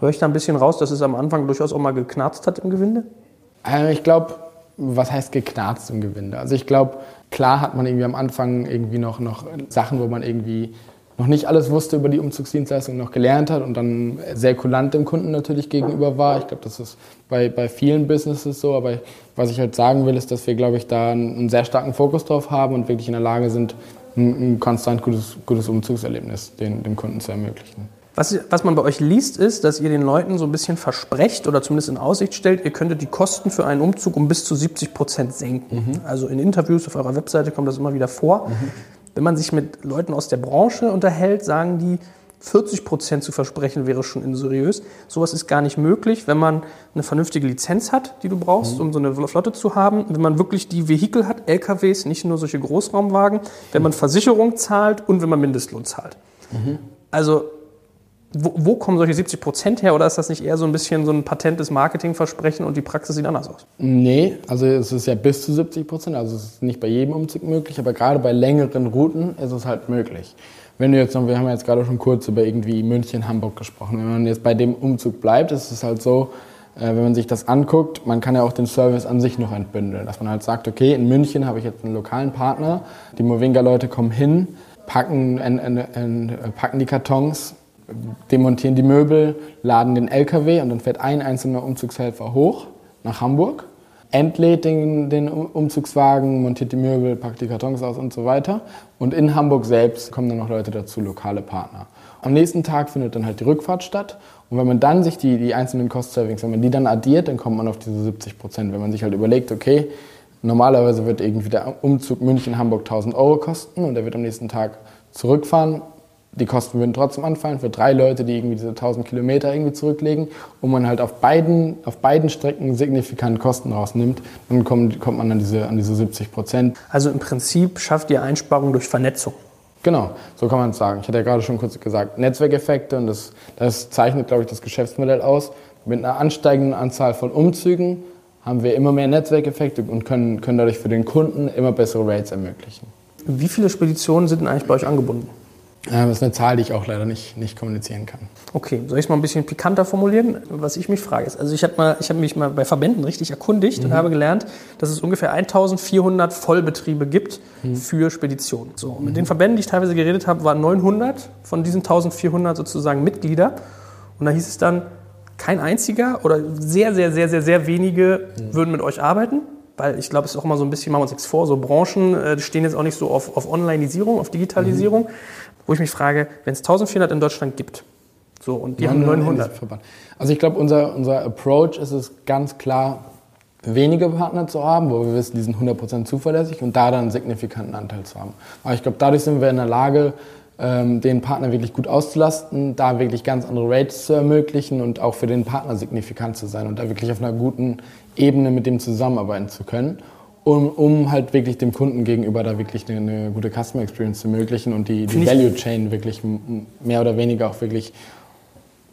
Speaker 1: Höre ich da ein bisschen raus, dass es am Anfang durchaus auch mal geknarzt hat im Gewinde?
Speaker 2: Äh, ich glaube, was heißt geknarzt im Gewinde? Also ich glaube, klar hat man irgendwie am Anfang irgendwie noch, noch Sachen, wo man irgendwie noch nicht alles wusste über die Umzugsdienstleistung, noch gelernt hat und dann sehr kulant dem Kunden natürlich gegenüber war. Ich glaube, das ist bei, bei vielen Businesses so, aber was ich halt sagen will, ist, dass wir, glaube ich, da einen sehr starken Fokus drauf haben und wirklich in der Lage sind, ein, ein konstant gutes, gutes Umzugserlebnis den, dem Kunden zu ermöglichen.
Speaker 1: Was, was man bei euch liest, ist, dass ihr den Leuten so ein bisschen versprecht oder zumindest in Aussicht stellt, ihr könntet die Kosten für einen Umzug um bis zu 70 Prozent senken. Mhm. Also in Interviews auf eurer Webseite kommt das immer wieder vor. Mhm. Wenn man sich mit Leuten aus der Branche unterhält, sagen die, 40 Prozent zu versprechen wäre schon inseriös. Sowas ist gar nicht möglich, wenn man eine vernünftige Lizenz hat, die du brauchst, mhm. um so eine Flotte zu haben. Wenn man wirklich die Vehikel hat, LKWs, nicht nur solche Großraumwagen, wenn man Versicherung zahlt und wenn man Mindestlohn zahlt. Mhm. Also wo, wo, kommen solche 70 Prozent her oder ist das nicht eher so ein bisschen so ein patentes Marketingversprechen und die Praxis sieht anders aus?
Speaker 2: Nee, also es ist ja bis zu 70 Prozent, also es ist nicht bei jedem Umzug möglich, aber gerade bei längeren Routen ist es halt möglich. Wenn du jetzt noch, wir haben jetzt gerade schon kurz über irgendwie München, Hamburg gesprochen, wenn man jetzt bei dem Umzug bleibt, ist es halt so, äh, wenn man sich das anguckt, man kann ja auch den Service an sich noch entbündeln, dass man halt sagt, okay, in München habe ich jetzt einen lokalen Partner, die Movinga-Leute kommen hin, packen, en, en, en, packen die Kartons, demontieren die Möbel, laden den LKW und dann fährt ein einzelner Umzugshelfer hoch nach Hamburg, entlädt den, den, Umzugswagen, montiert die Möbel, packt die Kartons aus und so weiter. Und in Hamburg selbst kommen dann noch Leute dazu, lokale Partner. Am nächsten Tag findet dann halt die Rückfahrt statt. Und wenn man dann sich die, die einzelnen Cost-Savings, wenn man die dann addiert, dann kommt man auf diese 70 Prozent. Wenn man sich halt überlegt, okay, normalerweise wird irgendwie der Umzug München-Hamburg 1000 Euro kosten und er wird am nächsten Tag zurückfahren die Kosten würden trotzdem anfallen für drei Leute, die irgendwie diese 1000 Kilometer irgendwie zurücklegen und man halt auf beiden, auf beiden Strecken signifikant Kosten rausnimmt, dann kommt, kommt man an diese, an diese 70 Prozent.
Speaker 1: Also im Prinzip schafft ihr Einsparungen durch Vernetzung.
Speaker 2: Genau, so kann man es sagen. Ich hatte ja gerade schon kurz gesagt, Netzwerkeffekte und das, das zeichnet, glaube ich, das Geschäftsmodell aus. Mit einer ansteigenden Anzahl von Umzügen haben wir immer mehr Netzwerkeffekte und können, können dadurch für den Kunden immer bessere Rates ermöglichen.
Speaker 1: Wie viele Speditionen sind denn eigentlich bei euch angebunden?
Speaker 2: Das ist eine Zahl, die ich auch leider nicht, nicht kommunizieren kann.
Speaker 1: Okay, soll ich es mal ein bisschen pikanter formulieren? Was ich mich frage ist, also ich habe hab mich mal bei Verbänden richtig erkundigt mhm. und habe gelernt, dass es ungefähr 1400 Vollbetriebe gibt mhm. für Speditionen. So, mit mhm. den Verbänden, die ich teilweise geredet habe, waren 900 von diesen 1400 sozusagen Mitglieder. Und da hieß es dann, kein einziger oder sehr, sehr, sehr, sehr, sehr wenige mhm. würden mit euch arbeiten weil ich glaube, es ist auch immer so ein bisschen, machen wir uns nichts vor, so Branchen äh, stehen jetzt auch nicht so auf, auf Onlineisierung, auf Digitalisierung. Mhm wo ich mich frage, wenn es 1400 in Deutschland gibt, so, und die haben 900.
Speaker 2: Also ich glaube, unser, unser Approach ist es ganz klar, wenige Partner zu haben, wo wir wissen, die sind 100% zuverlässig und da dann einen signifikanten Anteil zu haben. Aber ich glaube, dadurch sind wir in der Lage, ähm, den Partner wirklich gut auszulasten, da wirklich ganz andere Rates zu ermöglichen und auch für den Partner signifikant zu sein und da wirklich auf einer guten Ebene mit dem zusammenarbeiten zu können um, um halt wirklich dem Kunden gegenüber da wirklich eine, eine gute Customer Experience zu ermöglichen und die, die Value Chain wirklich mehr oder weniger auch wirklich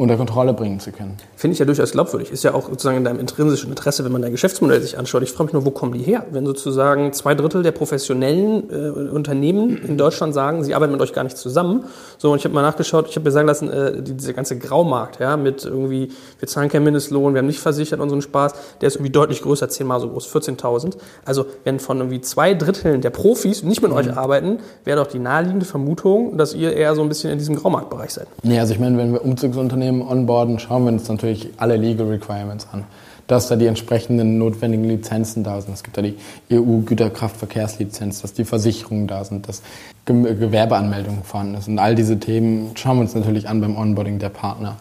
Speaker 2: unter Kontrolle bringen zu können.
Speaker 1: Finde ich ja durchaus glaubwürdig. Ist ja auch sozusagen in deinem intrinsischen Interesse, wenn man dein Geschäftsmodell sich anschaut. Ich frage mich nur, wo kommen die her? Wenn sozusagen zwei Drittel der professionellen äh, Unternehmen in Deutschland sagen, sie arbeiten mit euch gar nicht zusammen. So, und ich habe mal nachgeschaut, ich habe mir sagen lassen, äh, dieser ganze Graumarkt, ja, mit irgendwie, wir zahlen keinen Mindestlohn, wir haben nicht versichert unseren Spaß, der ist irgendwie deutlich größer, zehnmal so groß, 14.000. Also, wenn von irgendwie zwei Dritteln der Profis nicht mit mhm. euch arbeiten, wäre doch die naheliegende Vermutung, dass ihr eher so ein bisschen in diesem Graumarktbereich seid.
Speaker 2: Nee, also ich meine, wenn wir Umzugsunternehmen Unternehmen onboarden, schauen wir uns natürlich alle Legal Requirements an. Dass da die entsprechenden notwendigen Lizenzen da sind. Es gibt da die EU-Güterkraftverkehrslizenz, dass die Versicherungen da sind, dass Gewerbeanmeldungen vorhanden ist. Und all diese Themen schauen wir uns natürlich an beim Onboarding der Partner.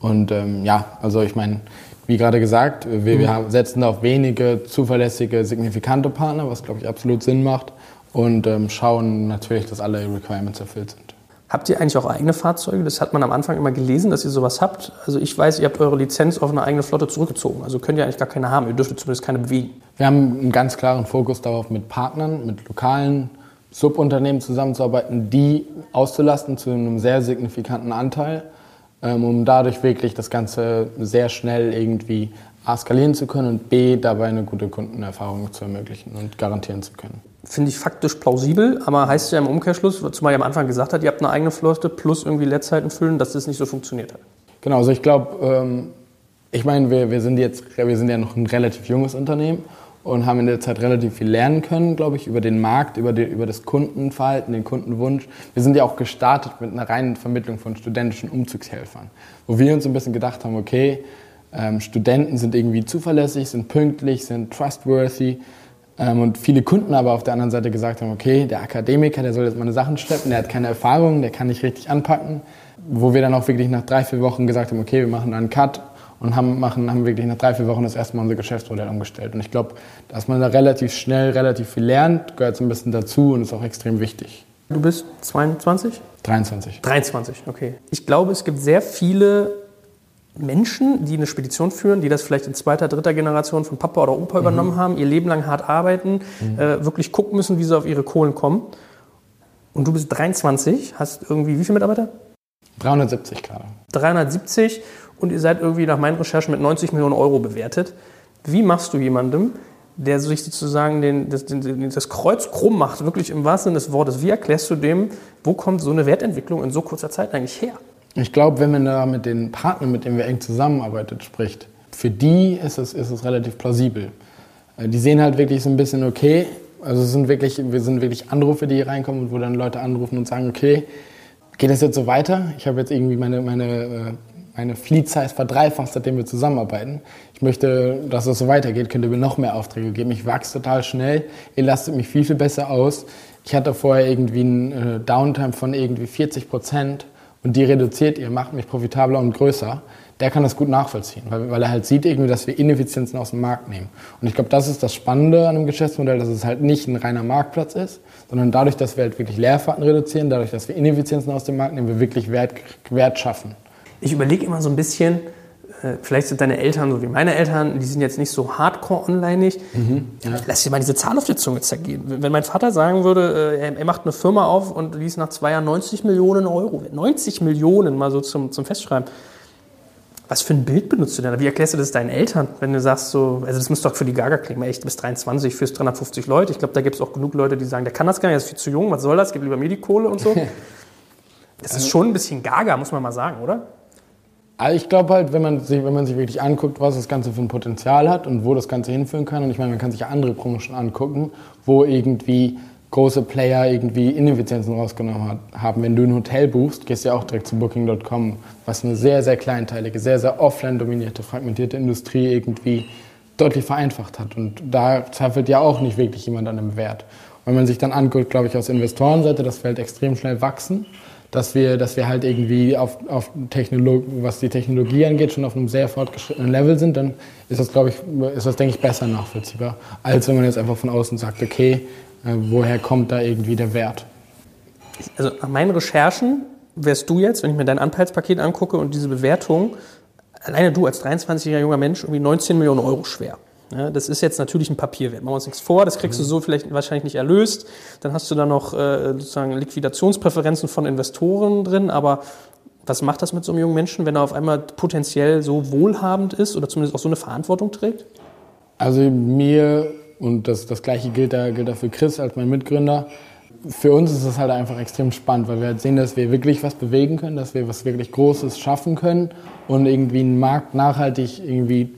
Speaker 2: Und ähm, ja, also ich meine, wie gerade gesagt, wir, wir mhm. setzen auf wenige zuverlässige, signifikante Partner, was glaube ich absolut Sinn macht. Und ähm, schauen natürlich, dass alle Requirements erfüllt sind.
Speaker 1: Habt ihr eigentlich auch eigene Fahrzeuge? Das hat man am Anfang immer gelesen, dass ihr sowas habt. Also ich weiß, ihr habt eure Lizenz auf eine eigene Flotte zurückgezogen. Also könnt ihr eigentlich gar keine haben. Ihr dürftet zumindest keine bewegen.
Speaker 2: Wir haben einen ganz klaren Fokus darauf, mit Partnern, mit lokalen Subunternehmen zusammenzuarbeiten, die auszulasten zu einem sehr signifikanten Anteil, ähm, um dadurch wirklich das Ganze sehr schnell irgendwie A skalieren zu können und B dabei eine gute Kundenerfahrung zu ermöglichen und garantieren zu können
Speaker 1: finde ich faktisch plausibel, aber heißt ja im Umkehrschluss, zumal ihr am Anfang gesagt habt, ihr habt eine eigene Flotte plus irgendwie Leerzeiten füllen, dass das nicht so funktioniert hat.
Speaker 2: Genau, also ich glaube, ähm, ich meine, wir, wir sind jetzt, wir sind ja noch ein relativ junges Unternehmen und haben in der Zeit relativ viel lernen können, glaube ich, über den Markt, über, die, über das Kundenverhalten, den Kundenwunsch. Wir sind ja auch gestartet mit einer reinen Vermittlung von studentischen Umzugshelfern, wo wir uns ein bisschen gedacht haben, okay, ähm, Studenten sind irgendwie zuverlässig, sind pünktlich, sind trustworthy und viele Kunden aber auf der anderen Seite gesagt haben, okay, der Akademiker, der soll jetzt meine Sachen schleppen, der hat keine Erfahrung, der kann nicht richtig anpacken. Wo wir dann auch wirklich nach drei, vier Wochen gesagt haben, okay, wir machen einen Cut und haben, machen, haben wirklich nach drei, vier Wochen das erste Mal unser Geschäftsmodell umgestellt. Und ich glaube, dass man da relativ schnell relativ viel lernt, gehört so ein bisschen dazu und ist auch extrem wichtig.
Speaker 1: Du bist 22?
Speaker 2: 23.
Speaker 1: 23, okay. Ich glaube, es gibt sehr viele Menschen, die eine Spedition führen, die das vielleicht in zweiter, dritter Generation von Papa oder Opa mhm. übernommen haben, ihr Leben lang hart arbeiten, mhm. äh, wirklich gucken müssen, wie sie auf ihre Kohlen kommen. Und du bist 23, hast irgendwie wie viele Mitarbeiter?
Speaker 2: 370 gerade.
Speaker 1: 370 und ihr seid irgendwie nach meinen Recherchen mit 90 Millionen Euro bewertet. Wie machst du jemandem, der sich sozusagen den, das, den, das Kreuz krumm macht, wirklich im wahrsten Sinne des Wortes, wie erklärst du dem, wo kommt so eine Wertentwicklung in so kurzer Zeit eigentlich her?
Speaker 2: Ich glaube, wenn man da mit den Partnern, mit denen wir eng zusammenarbeitet, spricht, für die ist es, ist es relativ plausibel. Äh, die sehen halt wirklich so ein bisschen, okay, also es sind wirklich, wir sind wirklich Anrufe, die hier reinkommen, wo dann Leute anrufen und sagen, okay, geht das jetzt so weiter? Ich habe jetzt irgendwie meine, meine, äh, meine Fleet Size verdreifacht, seitdem wir zusammenarbeiten. Ich möchte, dass es so weitergeht, könnt ihr mir noch mehr Aufträge geben. Ich wachse total schnell, ihr lastet mich viel, viel besser aus. Ich hatte vorher irgendwie einen äh, Downtime von irgendwie 40 Prozent und die reduziert ihr, macht mich profitabler und größer, der kann das gut nachvollziehen, weil, weil er halt sieht irgendwie, dass wir Ineffizienzen aus dem Markt nehmen. Und ich glaube, das ist das Spannende an einem Geschäftsmodell, dass es halt nicht ein reiner Marktplatz ist, sondern dadurch, dass wir halt wirklich Leerfahrten reduzieren, dadurch, dass wir Ineffizienzen aus dem Markt nehmen, wir wirklich Wert, Wert schaffen.
Speaker 1: Ich überlege immer so ein bisschen, vielleicht sind deine Eltern so wie meine Eltern, die sind jetzt nicht so hardcore online Mhm, ja. Lass dir mal diese Zahl auf die Zunge zergehen. Wenn mein Vater sagen würde, äh, er macht eine Firma auf und ließ nach zwei Jahren 90 Millionen Euro, 90 Millionen mal so zum, zum Festschreiben. Was für ein Bild benutzt du denn? Wie erklärst du das deinen Eltern, wenn du sagst so, also das muss doch für die Gaga klingen, echt, du bist 23, führst 350 Leute. Ich glaube, da gibt es auch genug Leute, die sagen, der kann das gar nicht, er ist viel zu jung, was soll das, gib lieber mir die Kohle und so. Das ist schon ein bisschen gaga, muss man mal sagen, oder?
Speaker 2: Also ich glaube halt, wenn man, sich, wenn man sich wirklich anguckt, was das Ganze für ein Potenzial hat und wo das Ganze hinführen kann, und ich meine, man kann sich andere Branchen angucken, wo irgendwie große Player irgendwie Ineffizienzen rausgenommen hat, haben. Wenn du ein Hotel buchst, gehst du ja auch direkt zu Booking.com, was eine sehr, sehr kleinteilige, sehr, sehr offline dominierte, fragmentierte Industrie irgendwie deutlich vereinfacht hat. Und da zweifelt ja auch nicht wirklich jemand an dem Wert. Wenn man sich dann anguckt, glaube ich, aus Investorenseite, das Feld extrem schnell wachsen dass wir, dass wir halt irgendwie auf, auf Technolog was die Technologie angeht, schon auf einem sehr fortgeschrittenen Level sind, dann ist das, glaube ich, ist das, denke ich, besser nachvollziehbar, als wenn man jetzt einfach von außen sagt, okay, äh, woher kommt da irgendwie der Wert?
Speaker 1: Also nach meinen Recherchen wärst du jetzt, wenn ich mir dein Anteilspaket angucke und diese Bewertung, alleine du als 23-jähriger junger Mensch, irgendwie 19 Millionen Euro schwer. Ja, das ist jetzt natürlich ein Papierwert. Machen wir uns nichts vor, das kriegst du so vielleicht wahrscheinlich nicht erlöst. Dann hast du da noch äh, sozusagen Liquidationspräferenzen von Investoren drin, aber was macht das mit so einem jungen Menschen, wenn er auf einmal potenziell so wohlhabend ist oder zumindest auch so eine Verantwortung trägt?
Speaker 2: Also mir, und das, das gleiche gilt da, gilt da für Chris als mein Mitgründer, für uns ist es halt einfach extrem spannend, weil wir halt sehen, dass wir wirklich was bewegen können, dass wir was wirklich Großes schaffen können und irgendwie einen Markt nachhaltig irgendwie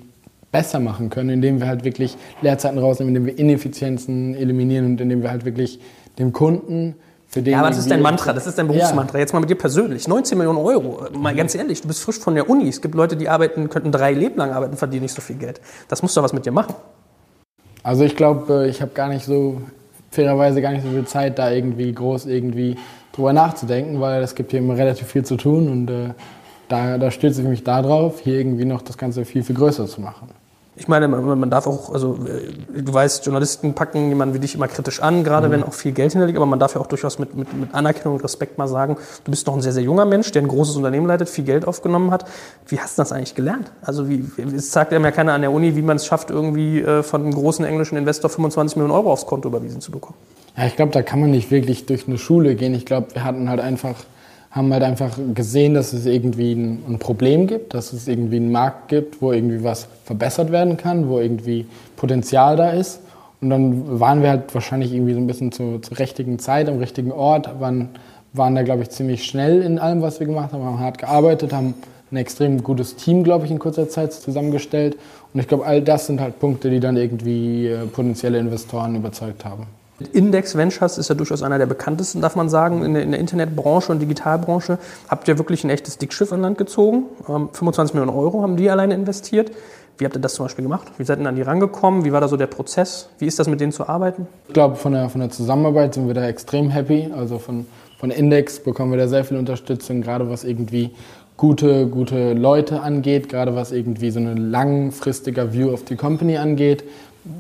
Speaker 2: besser machen können, indem wir halt wirklich Leerzeiten rausnehmen, indem wir Ineffizienzen eliminieren und indem wir halt wirklich dem Kunden für den.
Speaker 1: Ja, aber das ist dein Mantra, das ist dein Berufsmantra. Ja. Jetzt mal mit dir persönlich. 19 Millionen Euro. Mal ganz ehrlich, du bist frisch von der Uni. Es gibt Leute, die arbeiten, könnten drei Leben lang arbeiten, verdienen nicht so viel Geld. Das muss doch was mit dir machen.
Speaker 2: Also ich glaube, ich habe gar nicht so, fairerweise gar nicht so viel Zeit, da irgendwie groß irgendwie drüber nachzudenken, weil es gibt hier immer relativ viel zu tun und äh, da, da stütze ich mich darauf, hier irgendwie noch das Ganze viel, viel größer zu machen
Speaker 1: ich meine, man, darf auch, also äh, du weißt, Journalisten packen jemanden wie dich immer kritisch an, gerade mhm. wenn auch viel Geld hinterliegt, aber man darf ja auch durchaus mit, mit, mit Anerkennung und Respekt mal sagen, du bist noch ein sehr, sehr junger Mensch, der ein großes Unternehmen leitet, viel Geld aufgenommen hat. Wie hast du das eigentlich gelernt? Also wie, es sagt einem ja keiner an der Uni, wie man es schafft, irgendwie äh, von einem großen englischen Investor 25 Millionen Euro aufs Konto überwiesen zu bekommen.
Speaker 2: Ja, ich glaube, da kann man nicht wirklich durch eine Schule gehen. Ich glaube, wir hatten halt einfach haben halt einfach gesehen, dass es irgendwie ein, ein, Problem gibt, dass es irgendwie einen Markt gibt, wo irgendwie was verbessert werden kann, wo irgendwie Potenzial da ist. Und dann waren wir halt wahrscheinlich irgendwie so ein bisschen zu, zur richtigen Zeit, am richtigen Ort, waren, waren da, glaube ich, ziemlich schnell in allem, was wir gemacht haben, haben hart gearbeitet, haben ein extrem gutes Team, glaube ich, in kurzer Zeit zusammengestellt. Und ich glaube, all das sind halt Punkte, die dann irgendwie äh, potenzielle Investoren überzeugt haben.
Speaker 1: Index Ventures ist ja durchaus einer der bekanntesten, darf man sagen, in der, in der Internetbranche und Digitalbranche. Habt ihr wirklich ein echtes Dickschiff an Land gezogen? 25 ähm, Millionen Euro haben die alleine investiert. Wie habt ihr das zum Beispiel gemacht? Wie seid ihr an die rangekommen? Wie war da so der Prozess? Wie ist das mit denen zu arbeiten?
Speaker 2: Ich glaube, von der, von der Zusammenarbeit sind wir da extrem happy. Also von, von Index bekommen wir da sehr viel Unterstützung, gerade was irgendwie gute, gute Leute angeht, gerade was irgendwie so eine langfristiger View of the Company angeht,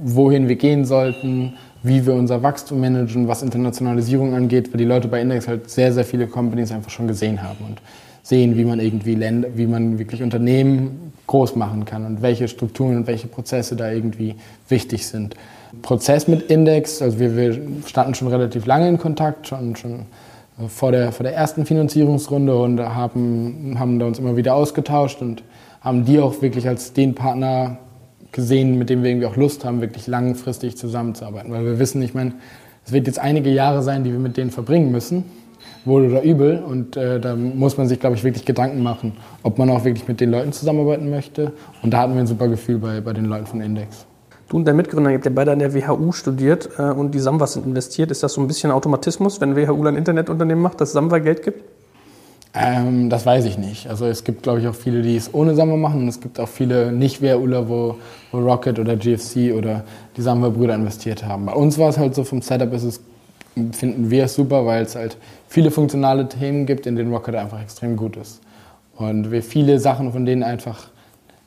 Speaker 2: wohin wir gehen sollten, wie wir unser Wachstum managen, was Internationalisierung angeht, weil die Leute bei Index halt sehr, sehr viele Companies einfach schon gesehen haben und sehen, wie man irgendwie Länder, wie man wirklich Unternehmen groß machen kann und welche Strukturen und welche Prozesse da irgendwie wichtig sind. Prozess mit Index, also wir, wir standen schon relativ lange in Kontakt, schon, schon vor der, vor der ersten Finanzierungsrunde und haben, haben da uns immer wieder ausgetauscht und haben die auch wirklich als den Partner gesehen, mit dem wir irgendwie auch Lust haben, wirklich langfristig zusammenzuarbeiten. Weil wir wissen, ich meine, es wird jetzt einige Jahre sein, die wir mit denen verbringen müssen, wohl oder übel. Und äh, da muss man sich, glaube ich, wirklich Gedanken machen, ob man auch wirklich mit den Leuten zusammenarbeiten möchte. Und da hatten wir ein super Gefühl bei, bei den Leuten von Index.
Speaker 1: Du und dein Mitgründer, ihr habt ja beide an der WHU studiert äh, und die Samwa sind investiert. Ist das so ein bisschen Automatismus, wenn WHU ein Internetunternehmen macht, dass Samwa Geld gibt?
Speaker 2: Ähm, das weiß ich nicht. Also es gibt, glaube ich, auch viele, die es ohne Samba machen und es gibt auch viele nicht WHUler, wo, wo Rocket oder GFC oder die Samba-Brüder investiert haben. Bei uns war es halt so, vom Setup ist es, finden wir es super, weil es halt viele funktionale Themen gibt, in denen Rocket einfach extrem gut ist. Und wir viele Sachen von denen einfach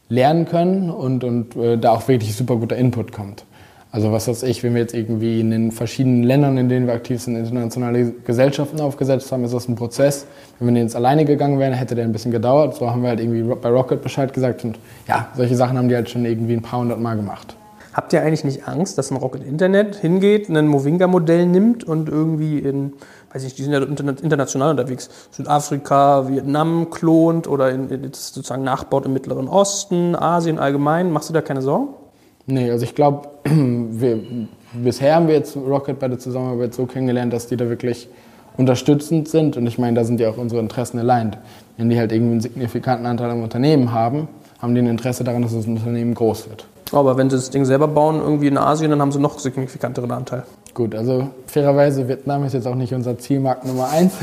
Speaker 2: lernen können und, und äh, da auch wirklich super guter Input kommt. Also was weiß ich, wenn wir jetzt irgendwie in den verschiedenen Ländern, in denen wir aktiv sind, internationale Gesellschaften aufgesetzt haben, ist das ein Prozess. Wenn wir jetzt alleine gegangen wären, hätte der ein bisschen gedauert. So haben wir halt irgendwie bei Rocket Bescheid gesagt und ja, solche Sachen haben die halt schon irgendwie ein paar hundert Mal gemacht.
Speaker 1: Habt ihr eigentlich nicht Angst, dass ein Rocket Internet hingeht, ein Movinga-Modell nimmt und irgendwie in, weiß ich, die sind ja international unterwegs, Südafrika, Vietnam klont oder in, sozusagen nachbaut im Mittleren Osten, Asien allgemein? Machst du da keine Sorgen?
Speaker 2: Nee, also ich glaube, bisher haben wir jetzt Rocket bei der Zusammenarbeit so kennengelernt, dass die da wirklich unterstützend sind. Und ich meine, da sind ja auch unsere Interessen aligned. Wenn die halt irgendwie einen signifikanten Anteil am Unternehmen haben, haben die ein Interesse daran, dass das Unternehmen groß wird.
Speaker 1: Aber wenn sie das Ding selber bauen, irgendwie in Asien, dann haben sie noch signifikanteren Anteil.
Speaker 2: Gut, also fairerweise, Vietnam ist jetzt auch nicht unser Zielmarkt Nummer eins.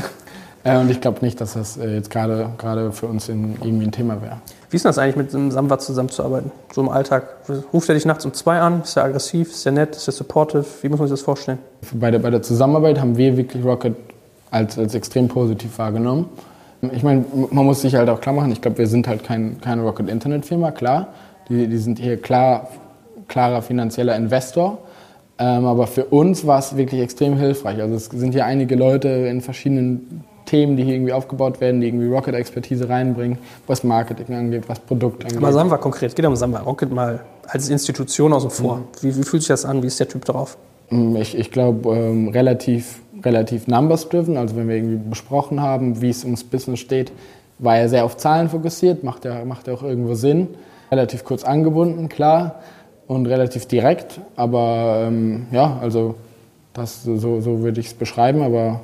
Speaker 2: Äh, und ich glaube nicht, dass das äh, jetzt gerade für uns in, irgendwie ein Thema wäre.
Speaker 1: Wie ist das eigentlich, mit einem Samwa zusammenzuarbeiten? So im Alltag? Ruft er dich nachts um zwei an? Ist er aggressiv? Ist er nett? Ist er supportive? Wie muss man sich das vorstellen?
Speaker 2: Bei der, bei der Zusammenarbeit haben wir wirklich Rocket als, als extrem positiv wahrgenommen. Ich meine, man muss sich halt auch klar machen, ich glaube, wir sind halt kein, keine Rocket-Internet-Firma, klar. Die, die sind hier klar, klarer finanzieller Investor. Ähm, aber für uns war es wirklich extrem hilfreich. Also es sind hier einige Leute in verschiedenen Themen, die hier irgendwie aufgebaut werden, die irgendwie Rocket-Expertise reinbringen, was Marketing angeht, was Produkt angeht.
Speaker 1: Aber Samba konkret, geht um Samba. Rocket mal als Institution außen vor. Mhm. Wie, wie, fühlt sich das an? Wie ist der Typ drauf?
Speaker 2: Mm, ich, ich glaube, ähm, relativ, relativ numbers-driven. Also wenn wir irgendwie besprochen haben, wie es ums Business steht, war er sehr auf Zahlen fokussiert, macht ja, macht ja auch irgendwo Sinn. Relativ kurz angebunden, klar, und relativ direkt. Aber ähm, ja, also das, so, so würde ich es beschreiben, aber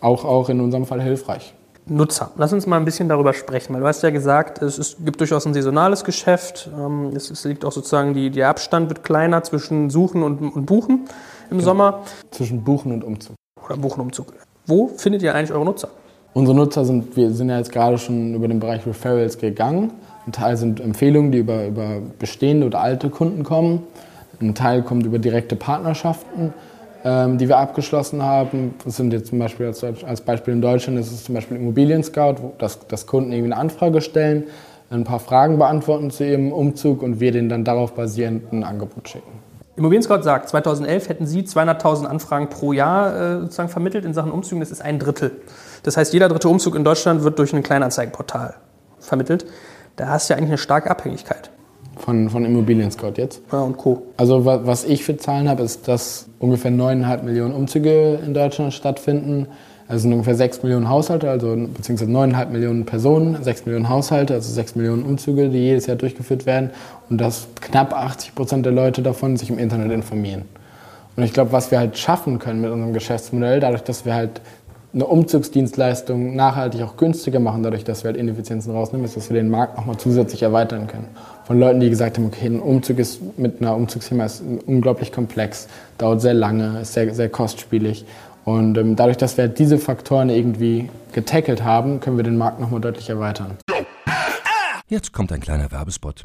Speaker 2: auch, auch in unserem Fall hilfreich.
Speaker 1: Nutzer. Lass uns mal ein bisschen darüber sprechen, weil du hast ja gesagt, es, ist, gibt durchaus ein saisonales Geschäft. Ähm, es, es, liegt auch sozusagen, die, der Abstand wird kleiner zwischen Suchen und, und Buchen im genau. Sommer.
Speaker 2: Zwischen Buchen und Umzug.
Speaker 1: Oder Buchen und Umzug. Wo findet ihr eigentlich eure Nutzer?
Speaker 2: Unsere Nutzer sind, wir sind ja jetzt gerade schon über den Bereich Referrals gegangen. Ein Teil sind Empfehlungen, die über, über bestehende oder alte Kunden kommen. Ein Teil kommt über direkte Partnerschaften ähm, die wir abgeschlossen haben. Das sind jetzt zum Beispiel als, als Beispiel in Deutschland ist es zum Beispiel Immobilien Scout, wo das, das Kunden irgendwie eine Anfrage stellen, ein paar Fragen beantworten zu ihrem Umzug und wir denen dann darauf basierend ein Angebot schicken.
Speaker 1: Immobilien Scout sagt, 2011 hätten Sie 200.000 Anfragen pro Jahr äh, sozusagen vermittelt in Sachen Umzügen. Das ist ein Drittel. Das heißt, jeder dritte Umzug in Deutschland wird durch ein Kleinanzeigenportal vermittelt. Da hast du ja eigentlich eine starke Abhängigkeit
Speaker 2: von, von Immobilien Scout jetzt.
Speaker 1: Ja, und Co.
Speaker 2: Also was ich für Zahlen habe, ist, dass ungefähr 9,5 Millionen Umzüge in Deutschland stattfinden. Also sind ungefähr 6 Millionen Haushalte, also beziehungsweise 9,5 Millionen Personen, 6 Millionen Haushalte, also 6 Millionen Umzüge, die jedes Jahr durchgeführt werden. Und dass knapp 80 Prozent der Leute davon sich im Internet informieren. Und ich glaube, was wir halt schaffen können mit unserem Geschäftsmodell, dadurch, dass wir halt eine Umzugsdienstleistung nachhaltig auch günstiger machen, dadurch, dass wir halt Ineffizienzen rausnehmen, ist, dass wir den Markt nochmal zusätzlich erweitern können. Von Leuten, die gesagt haben, okay, ein Umzug ist mit einer Umzugsfirma ist unglaublich komplex, dauert sehr lange, ist sehr, sehr kostspielig. Und ähm, dadurch, dass wir halt diese Faktoren irgendwie getackelt haben, können wir den Markt nochmal deutlich erweitern.
Speaker 3: Jetzt kommt ein kleiner Werbespot.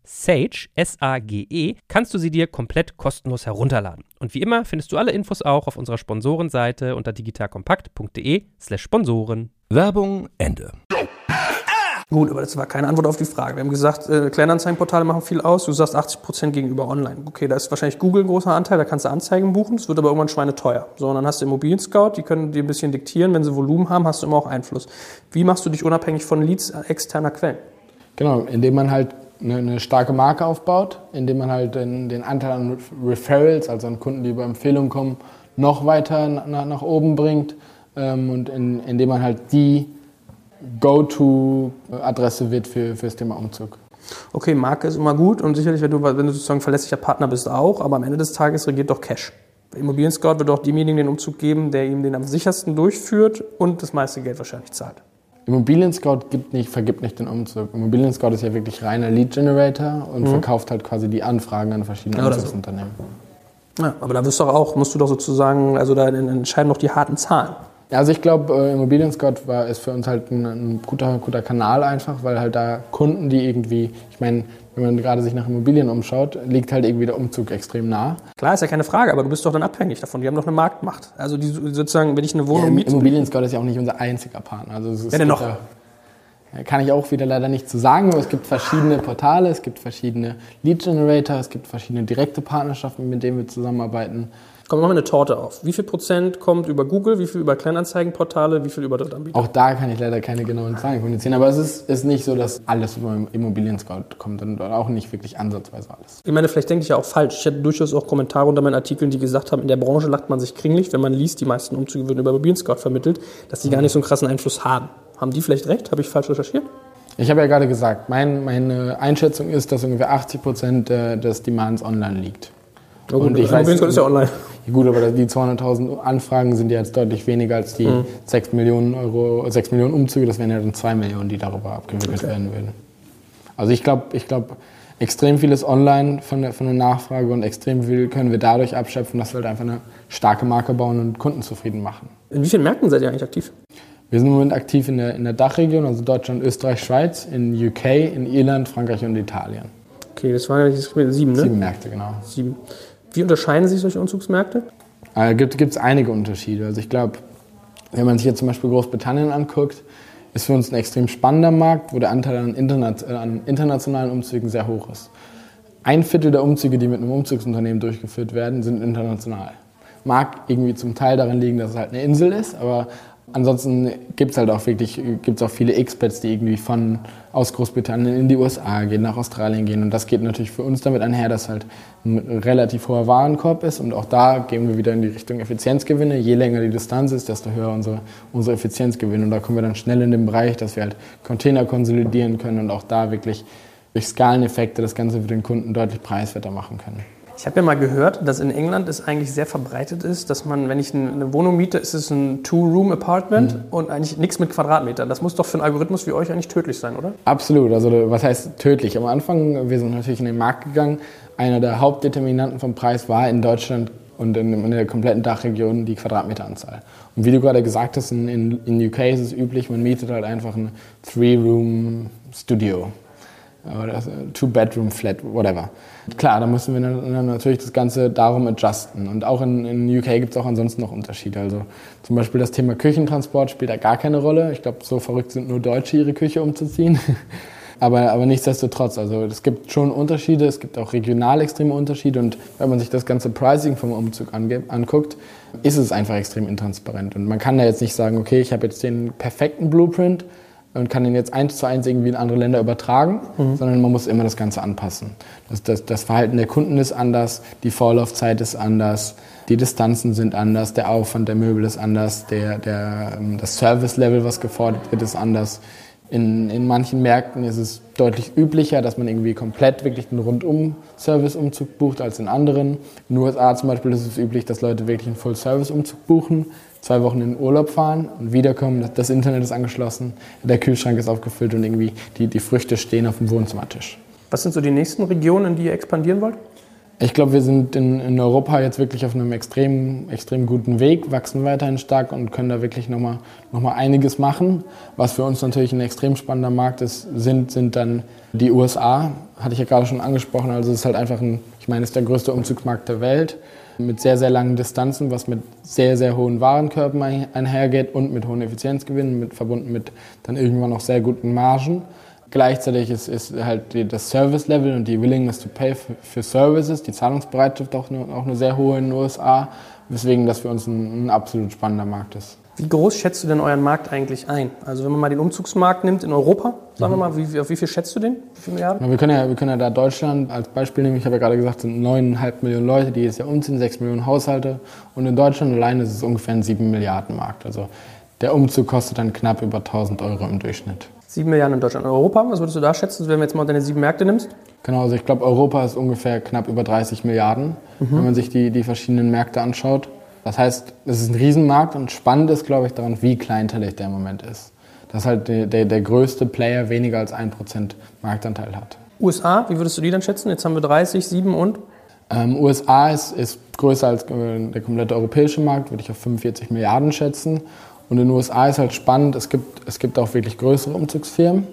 Speaker 4: Sage, S-A-G-E, kannst du sie dir komplett kostenlos herunterladen. Und wie immer findest du alle Infos auch auf unserer Sponsorenseite unter digitalkompakt.de slash Sponsoren.
Speaker 3: Werbung Ende.
Speaker 1: Gut, aber das war keine Antwort auf die Frage. Wir haben gesagt, äh, Kleinanzeigenportale machen viel aus. Du sagst 80 Prozent gegenüber online. Okay, da ist wahrscheinlich Google ein großer Anteil, da kannst du Anzeigen buchen. Das wird aber irgendwann schweineteuer. So, und dann hast du Immobilien Scout, die können dir ein bisschen diktieren. Wenn sie Volumen haben, hast du immer auch Einfluss. Wie machst du dich unabhängig von Leads externer Quellen?
Speaker 2: Genau, indem man halt eine, eine starke Marke aufbaut, indem man halt den, den, Anteil an Referrals, also an Kunden, die über Empfehlungen kommen, noch weiter nach, nach oben bringt ähm, und in, indem man halt die Go-To-Adresse wird für, für das Thema Umzug.
Speaker 1: Okay, Marke ist immer gut und sicherlich, wenn du, wenn du sozusagen verlässlicher Partner bist, auch, aber am Ende des Tages regiert doch Cash. Immobilien Scout wird auch demjenigen den Umzug geben, der ihm den am sichersten durchführt und das meiste Geld wahrscheinlich zahlt.
Speaker 2: Immobilien Scout gibt nicht, vergibt nicht den Umzug. Immobilien Scout ist ja wirklich reiner Lead Generator und verkauft halt quasi die Anfragen an verschiedene
Speaker 1: Ja, oder so.
Speaker 2: Umzugsunternehmen.
Speaker 1: Ja, aber da wirst du doch auch, musst du doch sozusagen, also da entscheiden doch die harten Zahlen.
Speaker 2: Also ich glaube, äh, Immobilien Scout war, ist für uns halt ein, ein guter, guter Kanal einfach, weil halt da Kunden, die irgendwie, ich meine, wenn man gerade sich nach Immobilien umschaut, liegt halt irgendwie der Umzug extrem nah.
Speaker 1: Klar, ist ja keine Frage, aber du bist doch dann abhängig davon. Die haben doch eine Marktmacht. Also die sozusagen, wenn ich eine Wohnung
Speaker 2: Ja,
Speaker 1: miete.
Speaker 2: Immobilien Scout ist ja auch nicht unser einziger Partner. Also es
Speaker 1: Wer denn
Speaker 2: gibt
Speaker 1: noch?
Speaker 2: Ja, kann ich auch wieder leider nicht zu sagen, aber es gibt verschiedene Portale, es gibt verschiedene Lead Generator, es gibt verschiedene direkte Partnerschaften, mit denen wir zusammenarbeiten.
Speaker 1: Komm, machen wir eine Torte auf. Wie viel Prozent kommt über Google, wie viel über Kleinanzeigenportale, wie viel über Drittanbieter?
Speaker 2: Auch da kann ich leider keine genauen Zahlen kommunizieren, aber es ist, ist nicht so, dass alles über Immobilien Scout kommt und auch nicht wirklich ansatzweise alles.
Speaker 1: Ich meine, vielleicht denke ich ja auch falsch. Ich hatte durchaus auch Kommentare unter meinen Artikeln, die gesagt haben, in der Branche lacht man sich kringlich, wenn man liest, die meisten Umzüge würden über Immobilien Scout vermittelt, dass die gar nicht so einen krassen Einfluss haben. Haben die vielleicht recht? Habe ich falsch recherchiert?
Speaker 2: Ich habe ja gerade gesagt, mein, meine Einschätzung ist, dass ungefähr 80 Prozent äh, des Demands online liegt.
Speaker 1: Gut,
Speaker 2: Und ich weiß-
Speaker 1: ist ja online.
Speaker 2: Ja, Gut, aber die 200.000 Anfragen sind ja jetzt deutlich weniger als die 6 Millionen Euro, 6 Millionen Umzüge. Das wären ja dann 2 Millionen, die darüber abgewickelt werden würden. Also ich glaube, ich glaube, extrem viel ist online von der, von der Nachfrage und extrem viel können wir dadurch abschöpfen, dass wir halt einfach eine starke Marke bauen und Kunden zufrieden machen.
Speaker 1: In wie vielen Märkten seid ihr eigentlich aktiv?
Speaker 2: Wir sind im Moment aktiv in der, in der Dachregion, also Deutschland, Österreich, Schweiz, in UK, in Irland, Frankreich und Italien.
Speaker 1: Okay, das waren ja sieben, ne?
Speaker 2: Sieben Märkte, genau.
Speaker 1: Sieben. Wie unterscheiden sich solche Umzugsmärkte?
Speaker 2: Äh, gibt es einige Unterschiede. Also ich glaube, wenn man sich jetzt zum Beispiel Großbritannien anguckt, ist für uns ein extrem spannender Markt, wo der Anteil an, Internet, äh, an internationalen Umzügen sehr hoch ist. Ein Viertel der Umzüge, die mit einem Umzugsunternehmen durchgeführt werden, sind international. Mag irgendwie zum Teil daran liegen, dass es halt eine Insel ist, aber ansonsten gibt es halt auch wirklich gibt's auch viele Expats, die irgendwie von aus Großbritannien in die USA gehen, nach Australien gehen. Und das geht natürlich für uns damit einher, dass halt ein relativ hoher Warenkorb ist. Und auch da gehen wir wieder in die Richtung Effizienzgewinne. Je länger die Distanz ist, desto höher unsere, unsere Effizienzgewinne. Und da kommen wir dann schnell in den Bereich, dass wir halt Container konsolidieren können und auch da wirklich durch Skaleneffekte das Ganze für den Kunden deutlich preiswerter machen können.
Speaker 1: Ich habe ja mal gehört, dass in England es eigentlich sehr verbreitet ist, dass man, wenn ich eine Wohnung miete, ist es ein Two-Room-Apartment und eigentlich nichts mit Quadratmetern. Das muss doch für einen Algorithmus wie euch eigentlich tödlich sein, oder?
Speaker 2: Absolut, also was heißt tödlich? Am Anfang, wir sind natürlich in den Markt gegangen. Einer der Hauptdeterminanten vom Preis war in Deutschland und in, in der kompletten Dachregion die Quadratmeteranzahl. Und wie du gerade gesagt hast, in, in, in UK ist es üblich, man mietet halt einfach ein Three-Room-Studio oder Two-Bedroom-Flat, whatever. Klar, da müssen wir dann natürlich das Ganze darum adjusten. Und auch in, in UK gibt es auch ansonsten noch Unterschiede. Also zum Beispiel das Thema Küchentransport spielt da gar keine Rolle. Ich glaube, so verrückt sind nur Deutsche, ihre Küche umzuziehen. Aber, aber nichtsdestotrotz, also es gibt schon Unterschiede, es gibt auch regional extreme Unterschiede und wenn man sich das ganze Pricing vom Umzug anguckt, ist es einfach extrem intransparent. Und man kann da jetzt nicht sagen, okay, ich habe jetzt den perfekten Blueprint und kann den jetzt eins zu eins irgendwie in andere Länder übertragen, sondern man muss immer das Ganze anpassen. Das, das, das Verhalten der Kunden ist anders, die Vorlaufzeit ist anders, die Distanzen sind anders, der Aufwand der Möbel ist anders, der, der, ähm, das Service-Level, was gefordert wird, ist anders. In, in manchen Märkten ist es deutlich üblicher, dass man irgendwie komplett wirklich einen Rundum-Service-Umzug bucht als in anderen. In den USA zum Beispiel ist es üblich, dass Leute wirklich einen Full-Service-Umzug buchen, zwei Wochen in den Urlaub fahren und wiederkommen. Das, das Internet ist angeschlossen, der Kühlschrank ist aufgefüllt und irgendwie die, die Früchte stehen auf dem Wohnzimmertisch.
Speaker 1: Was sind so die nächsten Regionen, in die ihr expandieren wollt?
Speaker 2: Ich glaube, wir sind in, in Europa jetzt wirklich auf einem extrem, extrem guten Weg, wachsen weiterhin stark und können da wirklich nochmal noch mal einiges machen. Was für uns natürlich ein extrem spannender Markt ist, sind, sind dann die USA, hatte ich ja gerade schon angesprochen. Also es ist halt einfach ein, ich meine, es ist der größte Umzugsmarkt der Welt mit sehr, sehr langen Distanzen, was mit sehr, sehr hohen Warenkörben ein- einhergeht und mit hohen Effizienzgewinnen, mit, verbunden mit dann irgendwann auch sehr guten Margen. Gleichzeitig ist, ist halt die, das Service-Level und die Willingness to pay für, für Services, die Zahlungsbereitschaft auch eine, auch eine sehr hohe in den USA, weswegen das für uns ein, ein absolut spannender Markt ist.
Speaker 1: Wie groß schätzt du denn euren Markt eigentlich ein? Also wenn man mal den Umzugsmarkt nimmt in Europa, sagen wir mal, wie, auf wie viel schätzt du den? Wie viele Milliarden?
Speaker 2: Wir können, ja, wir können ja da Deutschland als Beispiel nehmen. Ich habe ja gerade gesagt, es sind 9,5 Millionen Leute, die jetzt ja umziehen, 6 Millionen Haushalte. Und in Deutschland allein ist es ungefähr ein 7 Milliarden Markt. Also der Umzug kostet dann knapp über 1000 Euro im Durchschnitt.
Speaker 1: Sieben Milliarden in Deutschland. In Europa, was würdest du da schätzen, wenn du jetzt mal deine sieben Märkte nimmst?
Speaker 2: Genau, also ich glaube, Europa ist ungefähr knapp über 30 Milliarden, wenn man sich die, die verschiedenen Märkte anschaut. Das heißt, es ist ein Riesenmarkt und spannend ist, glaube ich, daran, wie kleinteilig der im Moment ist. dass halt der, der, der größte Player weniger als 1% Marktanteil hat.
Speaker 1: USA, wie würdest du die dann schätzen? Jetzt haben wir 30, 7 und?
Speaker 2: Ähm, USA ist, ist größer als äh, der komplette europäische Markt, würde ich auf 45 Milliarden schätzen. Und in den USA ist halt spannend, es gibt, es gibt auch wirklich größere Umzugsfirmen.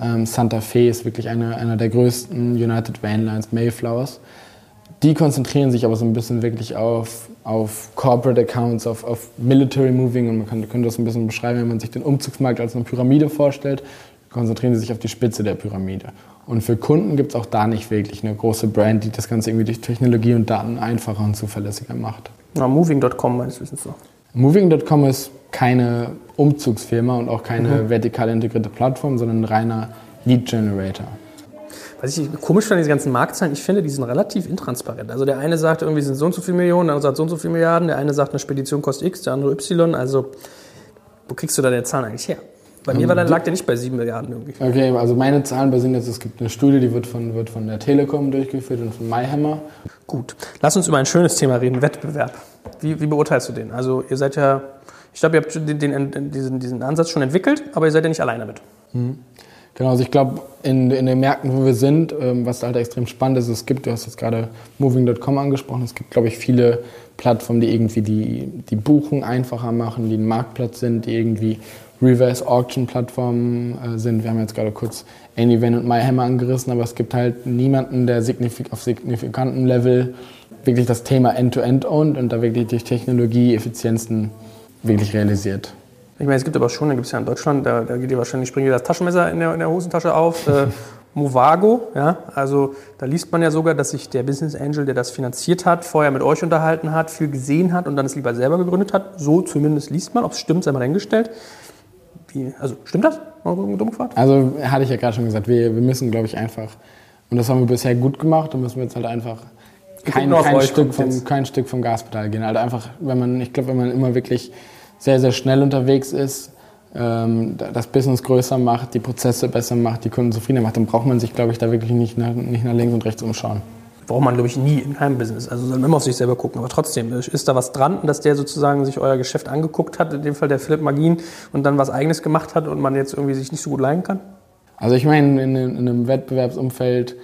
Speaker 2: Ähm, Santa Fe ist wirklich eine, einer der größten, United Vanlines, Mayflowers. Die konzentrieren sich aber so ein bisschen wirklich auf, auf Corporate Accounts, auf, auf Military Moving und man kann, könnte das ein bisschen beschreiben, wenn man sich den Umzugsmarkt als eine Pyramide vorstellt, konzentrieren sie sich auf die Spitze der Pyramide. Und für Kunden gibt es auch da nicht wirklich eine große Brand, die das Ganze irgendwie durch Technologie und Daten einfacher und zuverlässiger macht.
Speaker 1: Na, Moving.com meines Wissens so.
Speaker 2: Moving.com ist keine Umzugsfirma und auch keine mhm. vertikal integrierte Plattform, sondern ein reiner Lead Generator.
Speaker 1: Was ich komisch finde, diese ganzen Marktzahlen, ich finde, die sind relativ intransparent. Also der eine sagt irgendwie, sind so und so viele Millionen, der andere sagt so und so viele Milliarden, der eine sagt, eine Spedition kostet X, der andere Y. Also wo kriegst du da der Zahlen eigentlich her? Bei mir war dann, lag der nicht bei 7 Milliarden irgendwie.
Speaker 2: Okay, also meine Zahlen basieren jetzt, es gibt eine Studie, die wird von, wird von der Telekom durchgeführt und von MyHammer.
Speaker 1: Gut, lass uns über ein schönes Thema reden, Wettbewerb. Wie, wie beurteilst du den? Also ihr seid ja, ich glaube, ihr habt den, den, diesen, diesen Ansatz schon entwickelt, aber ihr seid ja nicht alleine mit. Mhm.
Speaker 2: Genau, also ich glaube, in, in den Märkten, wo wir sind, ähm, was halt extrem spannend ist, es gibt, du hast jetzt gerade Moving.com angesprochen, es gibt, glaube ich, viele Plattformen, die irgendwie die, die Buchung einfacher machen, die ein Marktplatz sind, die irgendwie Reverse Auction Plattformen äh, sind. Wir haben jetzt gerade kurz Anyvan und MyHammer angerissen, aber es gibt halt niemanden, der signifik auf signifikantem Level wirklich das Thema End-to-End -End ownt und da wirklich durch Technologie Effizienzen wirklich realisiert.
Speaker 1: Ich meine, es gibt aber schon, da gibt es ja in Deutschland, da, da geht dir wahrscheinlich, springt dir das Taschenmesser in der, in der Hosentasche auf. Äh, Movago, ja, also da liest man ja sogar, dass sich der Business Angel, der das finanziert hat, vorher mit euch unterhalten hat, viel gesehen hat und dann es lieber selber gegründet hat. So zumindest liest man. Ob es stimmt, sei mal dahingestellt. Wie, also stimmt das?
Speaker 2: Also hatte ich ja gerade schon gesagt, wir, wir müssen, glaube ich, einfach, und das haben wir bisher gut gemacht, da müssen wir jetzt halt einfach kein, kein, Stück vom, kein Stück vom Gaspedal gehen. Also einfach, wenn man, ich glaube, wenn man immer wirklich sehr, sehr schnell unterwegs ist, ähm, das Business größer macht, die Prozesse besser macht, die Kunden zufriedener macht, dann braucht man sich, glaube ich, da wirklich nicht nach, nicht nach links und rechts umschauen.
Speaker 1: Braucht man, glaube ich, nie in keinem Business. Also soll man immer auf sich selber gucken. Aber trotzdem, ist da was dran, dass der sozusagen sich euer Geschäft angeguckt hat, in dem Fall der Philipp Magin, und dann was Eigenes gemacht hat und man jetzt irgendwie sich nicht so gut leiden kann?
Speaker 2: Also ich meine, in, in einem Wettbewerbsumfeld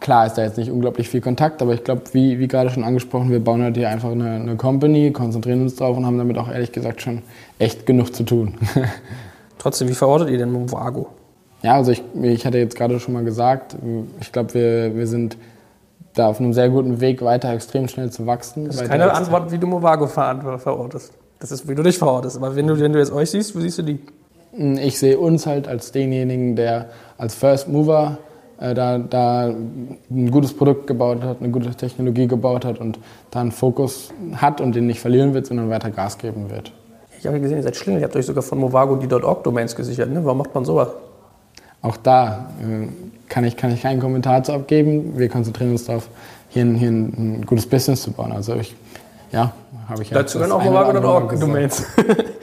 Speaker 2: klar ist da jetzt nicht unglaublich viel Kontakt, aber ich glaube, wie, wie gerade schon angesprochen, wir bauen halt hier einfach eine, eine Company, konzentrieren uns drauf und haben damit auch ehrlich gesagt schon echt genug zu tun.
Speaker 1: Trotzdem, wie verortet ihr denn Movago?
Speaker 2: Ja, also ich, ich hatte jetzt gerade schon mal gesagt, ich glaube, wir, wir sind da auf einem sehr guten Weg, weiter extrem schnell zu wachsen.
Speaker 1: Das ist keine Antwort, wie du Movago verortest. Das ist, wie du dich verortest. Aber wenn du, wenn du jetzt euch siehst, wo siehst du die?
Speaker 2: Ich sehe uns halt als denjenigen, der als First Mover da, da ein gutes Produkt gebaut hat, eine gute Technologie gebaut hat und da einen Fokus hat und den nicht verlieren wird, sondern weiter Gas geben wird.
Speaker 1: Ich habe gesehen, ihr seid Schlingel, ihr habt euch sogar von Movago die .org-Domains gesichert. Ne? Warum macht man sowas?
Speaker 2: Auch da äh, kann, ich, kann ich keinen Kommentar zu abgeben. Wir konzentrieren uns darauf, hier ein, hier ein, gutes Business zu bauen. Also ich, ja, habe ich
Speaker 1: Dazu ja auch Movago.org-Domains.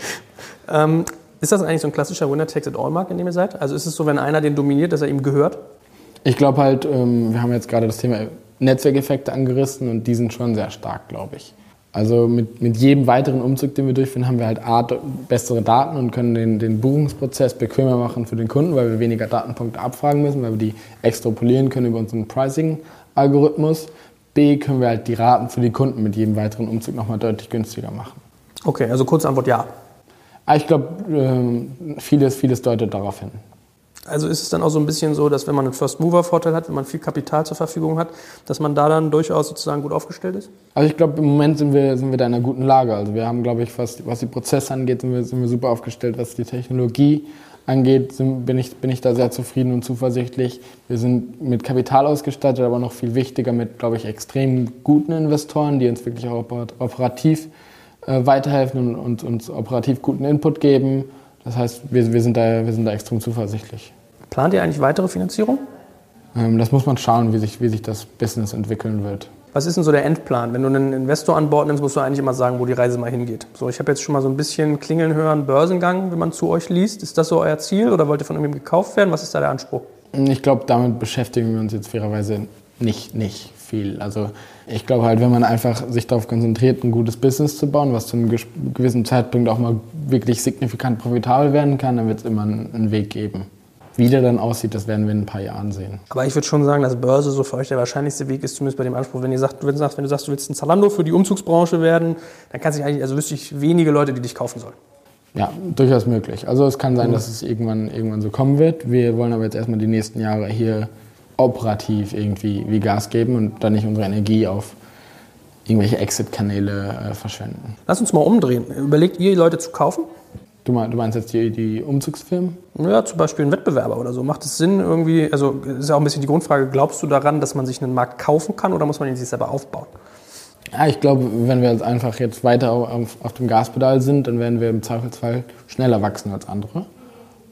Speaker 1: ähm, ist das eigentlich so ein klassischer Winner-Takes-it-all-Markt, in dem ihr seid? Also ist es so, wenn einer den dominiert, dass er ihm gehört?
Speaker 2: Ich glaube halt, ähm, wir haben jetzt gerade das Thema Netzwerkeffekte angerissen und die sind schon sehr stark, glaube ich. Also mit, mit jedem weiteren Umzug, den wir durchführen, haben wir halt A, bessere Daten und können den, den Buchungsprozess bequemer machen für den Kunden, weil wir weniger Datenpunkte abfragen müssen, weil wir die extrapolieren können über unseren Pricing-Algorithmus. B, können wir halt die Raten für die Kunden mit jedem weiteren Umzug nochmal deutlich günstiger machen.
Speaker 1: Okay, also kurze Antwort ja.
Speaker 2: Ah, ich glaube, ähm, vieles, vieles deutet darauf hin.
Speaker 1: Also ist es dann auch so ein bisschen so, dass wenn man einen First-Mover-Vorteil hat, wenn man viel Kapital zur Verfügung hat, dass man da dann durchaus sozusagen gut aufgestellt ist?
Speaker 2: Also ich glaube, im Moment sind wir, sind wir da in einer guten Lage. Also wir haben, glaube ich, was, was die Prozesse angeht, sind wir, sind wir super aufgestellt. Was die Technologie angeht, sind, bin, ich, bin ich da sehr zufrieden und zuversichtlich. Wir sind mit Kapital ausgestattet, aber noch viel wichtiger mit, glaube ich, extrem guten Investoren, die uns wirklich auch operativ äh, weiterhelfen und, uns operativ guten Input geben das heißt, wir, wir, sind da, wir sind da extrem zuversichtlich.
Speaker 1: Plant ihr eigentlich weitere Finanzierung?
Speaker 2: Ähm, das muss man schauen, wie sich, wie sich das Business entwickeln wird.
Speaker 1: Was ist denn so der Endplan? Wenn du einen Investor an Bord nimmst, musst du eigentlich immer sagen, wo die Reise mal hingeht. So, ich habe jetzt schon mal so ein bisschen klingeln hören, Börsengang, wenn man zu euch liest. Ist das so euer Ziel oder wollt ihr von irgendjemandem gekauft werden? Was ist da der Anspruch?
Speaker 2: Ich glaube, damit beschäftigen wir uns jetzt fairerweise nicht, nicht viel. Also ich glaube halt, wenn man einfach sich darauf konzentriert, ein gutes Business zu bauen, was zu einem gewissen Zeitpunkt auch mal wirklich signifikant profitabel werden kann, dann wird es immer einen Weg geben. Wie der dann aussieht, das werden wir in ein paar Jahren sehen.
Speaker 1: Aber ich würde schon sagen, dass Börse so für euch der wahrscheinlichste Weg ist, zumindest bei dem Anspruch. Wenn, ihr sagt, wenn, du sagst, wenn du sagst, du willst ein Zalando für die Umzugsbranche werden, dann kannst du eigentlich, also wüsste ich wenige Leute, die dich kaufen sollen.
Speaker 2: Ja, durchaus möglich. Also es kann sein, dass es irgendwann, irgendwann so kommen wird. Wir wollen aber jetzt erstmal die nächsten Jahre hier operativ irgendwie wie Gas geben und dann nicht unsere Energie auf irgendwelche Exit-Kanäle äh, verschwenden.
Speaker 1: Lass uns mal umdrehen. Überlegt ihr, Leute zu kaufen?
Speaker 2: Du meinst, jetzt die, die Umzugsfirmen?
Speaker 1: Ja, zum Beispiel ein Wettbewerber oder so. Macht es Sinn irgendwie, also ist ja auch ein bisschen die Grundfrage, glaubst du daran, dass man sich einen Markt kaufen kann oder muss man ihn sich selber aufbauen?
Speaker 2: Ja, ich glaube, wenn wir jetzt einfach jetzt weiter auf, auf dem Gaspedal sind, dann werden wir im Zweifelsfall schneller wachsen als andere.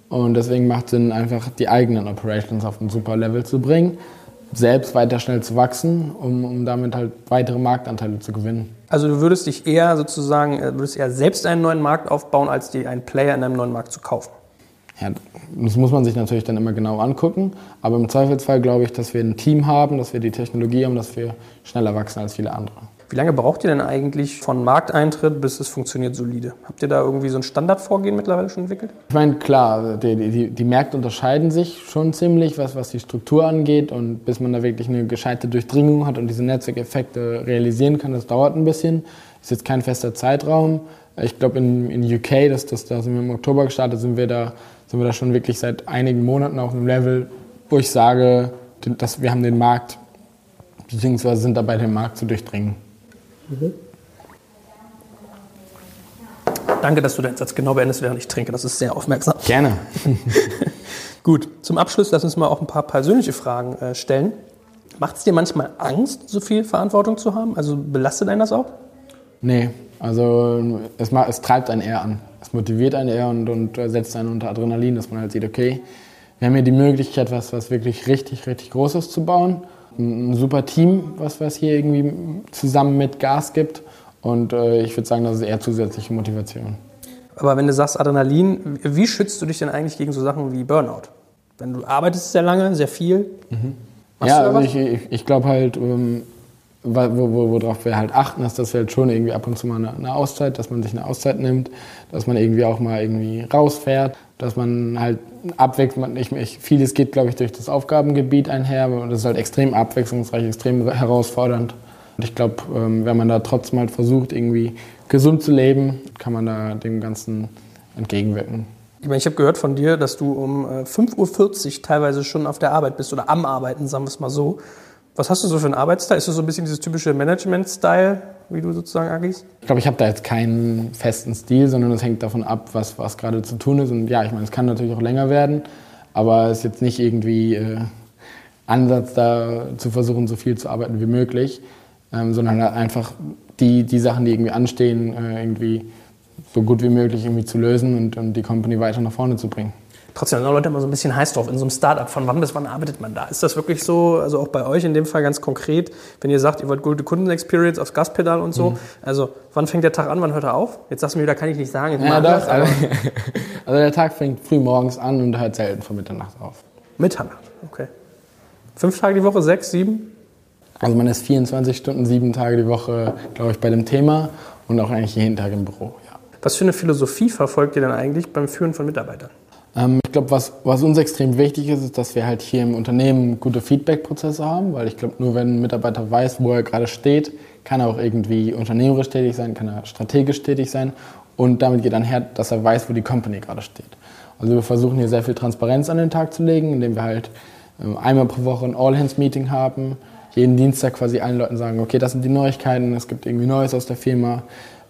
Speaker 2: Und deswegen macht es Sinn, einfach die eigenen Operations auf ein super Level zu bringen, selbst weiter schnell zu wachsen, um, um damit halt weitere Marktanteile zu gewinnen.
Speaker 1: Also du würdest dich eher sozusagen, äh, würdest eher selbst einen neuen Markt aufbauen, als dir einen Player in einem neuen Markt zu kaufen?
Speaker 2: Ja, das muss man sich natürlich dann immer genau angucken. Aber im Zweifelsfall glaube ich, dass wir ein Team haben, dass wir die Technologie haben, dass wir schneller wachsen als viele andere.
Speaker 1: Wie lange braucht ihr denn eigentlich von Markteintritt bis es funktioniert solide? Habt ihr da irgendwie so ein Standardvorgehen mittlerweile schon entwickelt?
Speaker 2: Ich meine, klar, die, die, die Märkte unterscheiden sich schon ziemlich, was, was die Struktur angeht. Und bis man da wirklich eine gescheite Durchdringung hat und diese Netzwerkeffekte realisieren kann, das dauert ein bisschen. Ist jetzt kein fester Zeitraum. Ich glaube, in, in UK, das, das, da sind wir im Oktober gestartet, sind wir, da, sind wir da schon wirklich seit einigen Monaten auf einem Level, wo ich sage, dass wir haben den Markt, beziehungsweise sind dabei, den Markt zu durchdringen. Mhm.
Speaker 1: Danke, dass du deinen Satz genau beendest, während ich trinke. Das ist sehr aufmerksam.
Speaker 2: Gerne.
Speaker 1: Gut, zum Abschluss lass uns mal auch ein paar persönliche Fragen äh, stellen. Macht es dir manchmal Angst, so viel Verantwortung zu haben? Also belastet einen das auch?
Speaker 2: Nee, also es, es treibt einen eher an. Es motiviert einen eher und, und setzt einen unter Adrenalin, dass man halt sieht, okay, wir haben hier die Möglichkeit, was, was wirklich richtig, richtig Großes zu bauen ein super Team, was, was hier irgendwie zusammen mit Gas gibt. Und äh, ich würde sagen, das ist eher zusätzliche Motivation.
Speaker 1: Aber wenn du sagst Adrenalin, wie schützt du dich denn eigentlich gegen so Sachen wie Burnout? Wenn du arbeitest sehr lange, sehr viel.
Speaker 2: Mhm. Ja, also ich, ich, ich glaube halt, ähm, worauf wo, wir halt achten, ist, dass wir halt schon irgendwie ab und zu mal eine, eine, Auszeit, dass man sich eine Auszeit nimmt, dass man irgendwie auch mal irgendwie rausfährt, dass man halt abwechselt. Ich, ich, vieles geht, glaube ich, durch das Aufgabengebiet einher und das ist halt extrem abwechslungsreich, extrem herausfordernd. Und ich glaube, ähm, wenn man da trotzdem halt versucht, irgendwie gesund zu leben, kann man da dem Ganzen entgegenwirken.
Speaker 1: Ich meine, ich habe gehört von dir, dass du um 5.40 Uhr teilweise schon auf der Arbeit bist oder am Arbeiten, sagen wir es mal so. Was hast du so für einen Arbeitsstil? Ist das so ein bisschen dieses typische Management-Style, wie du sozusagen agierst?
Speaker 2: Ich glaube, ich habe da jetzt keinen festen Stil, sondern es hängt davon ab, was, was gerade zu tun ist. Und ja, ich meine, es kann natürlich auch länger werden, aber es ist jetzt nicht irgendwie äh, Ansatz, da zu versuchen, so viel zu arbeiten wie möglich, ähm, sondern halt einfach die, die Sachen, die irgendwie anstehen, äh, irgendwie so gut wie möglich irgendwie zu lösen und, und die Company weiter nach vorne zu bringen.
Speaker 1: Trotzdem sind Leute immer so ein bisschen heiß drauf in so einem Startup. Von wann bis wann arbeitet man da? Ist das wirklich so, also auch bei euch in dem Fall ganz konkret, wenn ihr sagt, ihr wollt gute Kundenexperience aufs Gaspedal und so, mhm. also wann fängt der Tag an, wann hört er auf? Jetzt sagst du mir, da kann ich nicht sagen.
Speaker 2: Ja, das, also, also der Tag fängt früh morgens an und hört selten vor Mitternacht auf.
Speaker 1: Mitternacht, okay. Fünf Tage die Woche, sechs, sieben?
Speaker 2: Also man ist 24 Stunden, sieben Tage die Woche, glaube ich, bei dem Thema und auch eigentlich jeden Tag im Büro. Ja.
Speaker 1: Was für eine Philosophie verfolgt ihr denn eigentlich beim Führen von Mitarbeitern?
Speaker 2: Ähm, ich glaube, was, was uns extrem wichtig ist, ist, dass wir halt hier im Unternehmen gute Feedback-Prozesse haben, weil ich glaube, nur wenn ein Mitarbeiter weiß, wo er gerade steht, kann er auch irgendwie unternehmerisch tätig sein, kann er strategisch tätig sein und damit geht einher, dass er weiß, wo die Company gerade steht. Also wir versuchen hier sehr viel Transparenz an den Tag zu legen, indem wir halt ähm, einmal pro Woche ein All-Hands-Meeting haben, jeden Dienstag quasi allen Leuten sagen, okay, das sind die Neuigkeiten, es gibt irgendwie Neues aus der Firma,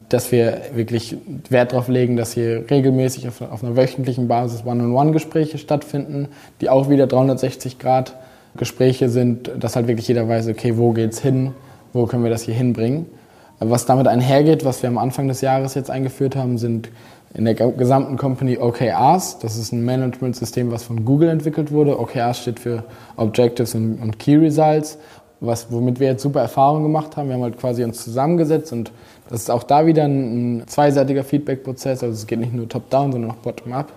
Speaker 2: dass wir wirklich Wert darauf legen, dass hier regelmäßig auf, auf einer wöchentlichen Basis One-on-One-Gespräche stattfinden, die auch wieder 360-Grad-Gespräche sind, dass halt wirklich jeder weiß, okay, wo geht's hin, wo können wir das hier hinbringen. Was damit einhergeht, was wir am Anfang des Jahres jetzt eingeführt haben, sind in der gesamten Company OKRs. Das ist ein Management-System, was von Google entwickelt wurde. OKRs steht für Objectives und Key Results, was, womit wir jetzt super Erfahrungen gemacht haben. Wir haben halt quasi uns zusammengesetzt und das ist auch da wieder ein, ein zweiseitiger Feedback-Prozess. Also es geht nicht nur top-down, sondern auch bottom-up.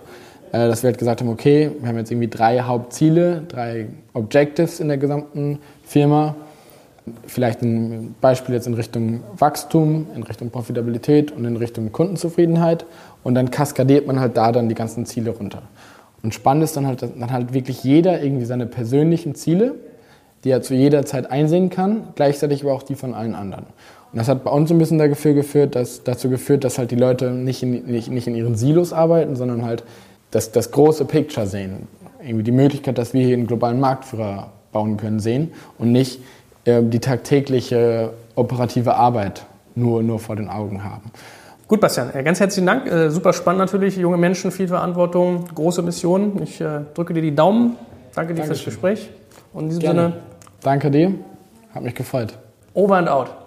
Speaker 2: Äh, dass wir halt gesagt haben, okay, wir haben jetzt irgendwie drei Hauptziele, drei Objectives in der gesamten Firma. Vielleicht ein Beispiel jetzt in Richtung Wachstum, in Richtung Profitabilität und in Richtung Kundenzufriedenheit. Und dann kaskadiert man halt da dann die ganzen Ziele runter. Und spannend ist dann halt, dann halt wirklich jeder irgendwie seine persönlichen Ziele, die er zu jeder Zeit einsehen kann, gleichzeitig aber auch die von allen anderen. Und das hat bei uns ein bisschen dafür geführt, dass, dazu geführt, dass halt die Leute nicht in, nicht, nicht in ihren Silos arbeiten, sondern halt das, das große Picture sehen. Irgendwie die Möglichkeit, dass wir hier einen globalen Marktführer bauen können, sehen und nicht äh, die tagtägliche operative Arbeit nur, nur vor den Augen haben.
Speaker 1: Gut, Bastian, äh, ganz herzlichen Dank. Äh, super spannend natürlich. Junge Menschen, viel Verantwortung, große Mission. Ich äh, drücke dir die Daumen. Danke dir Dankeschön. fürs Gespräch. Und in diesem Gerne. Sinne.
Speaker 2: Danke dir. Hat mich gefreut.
Speaker 1: Over and out.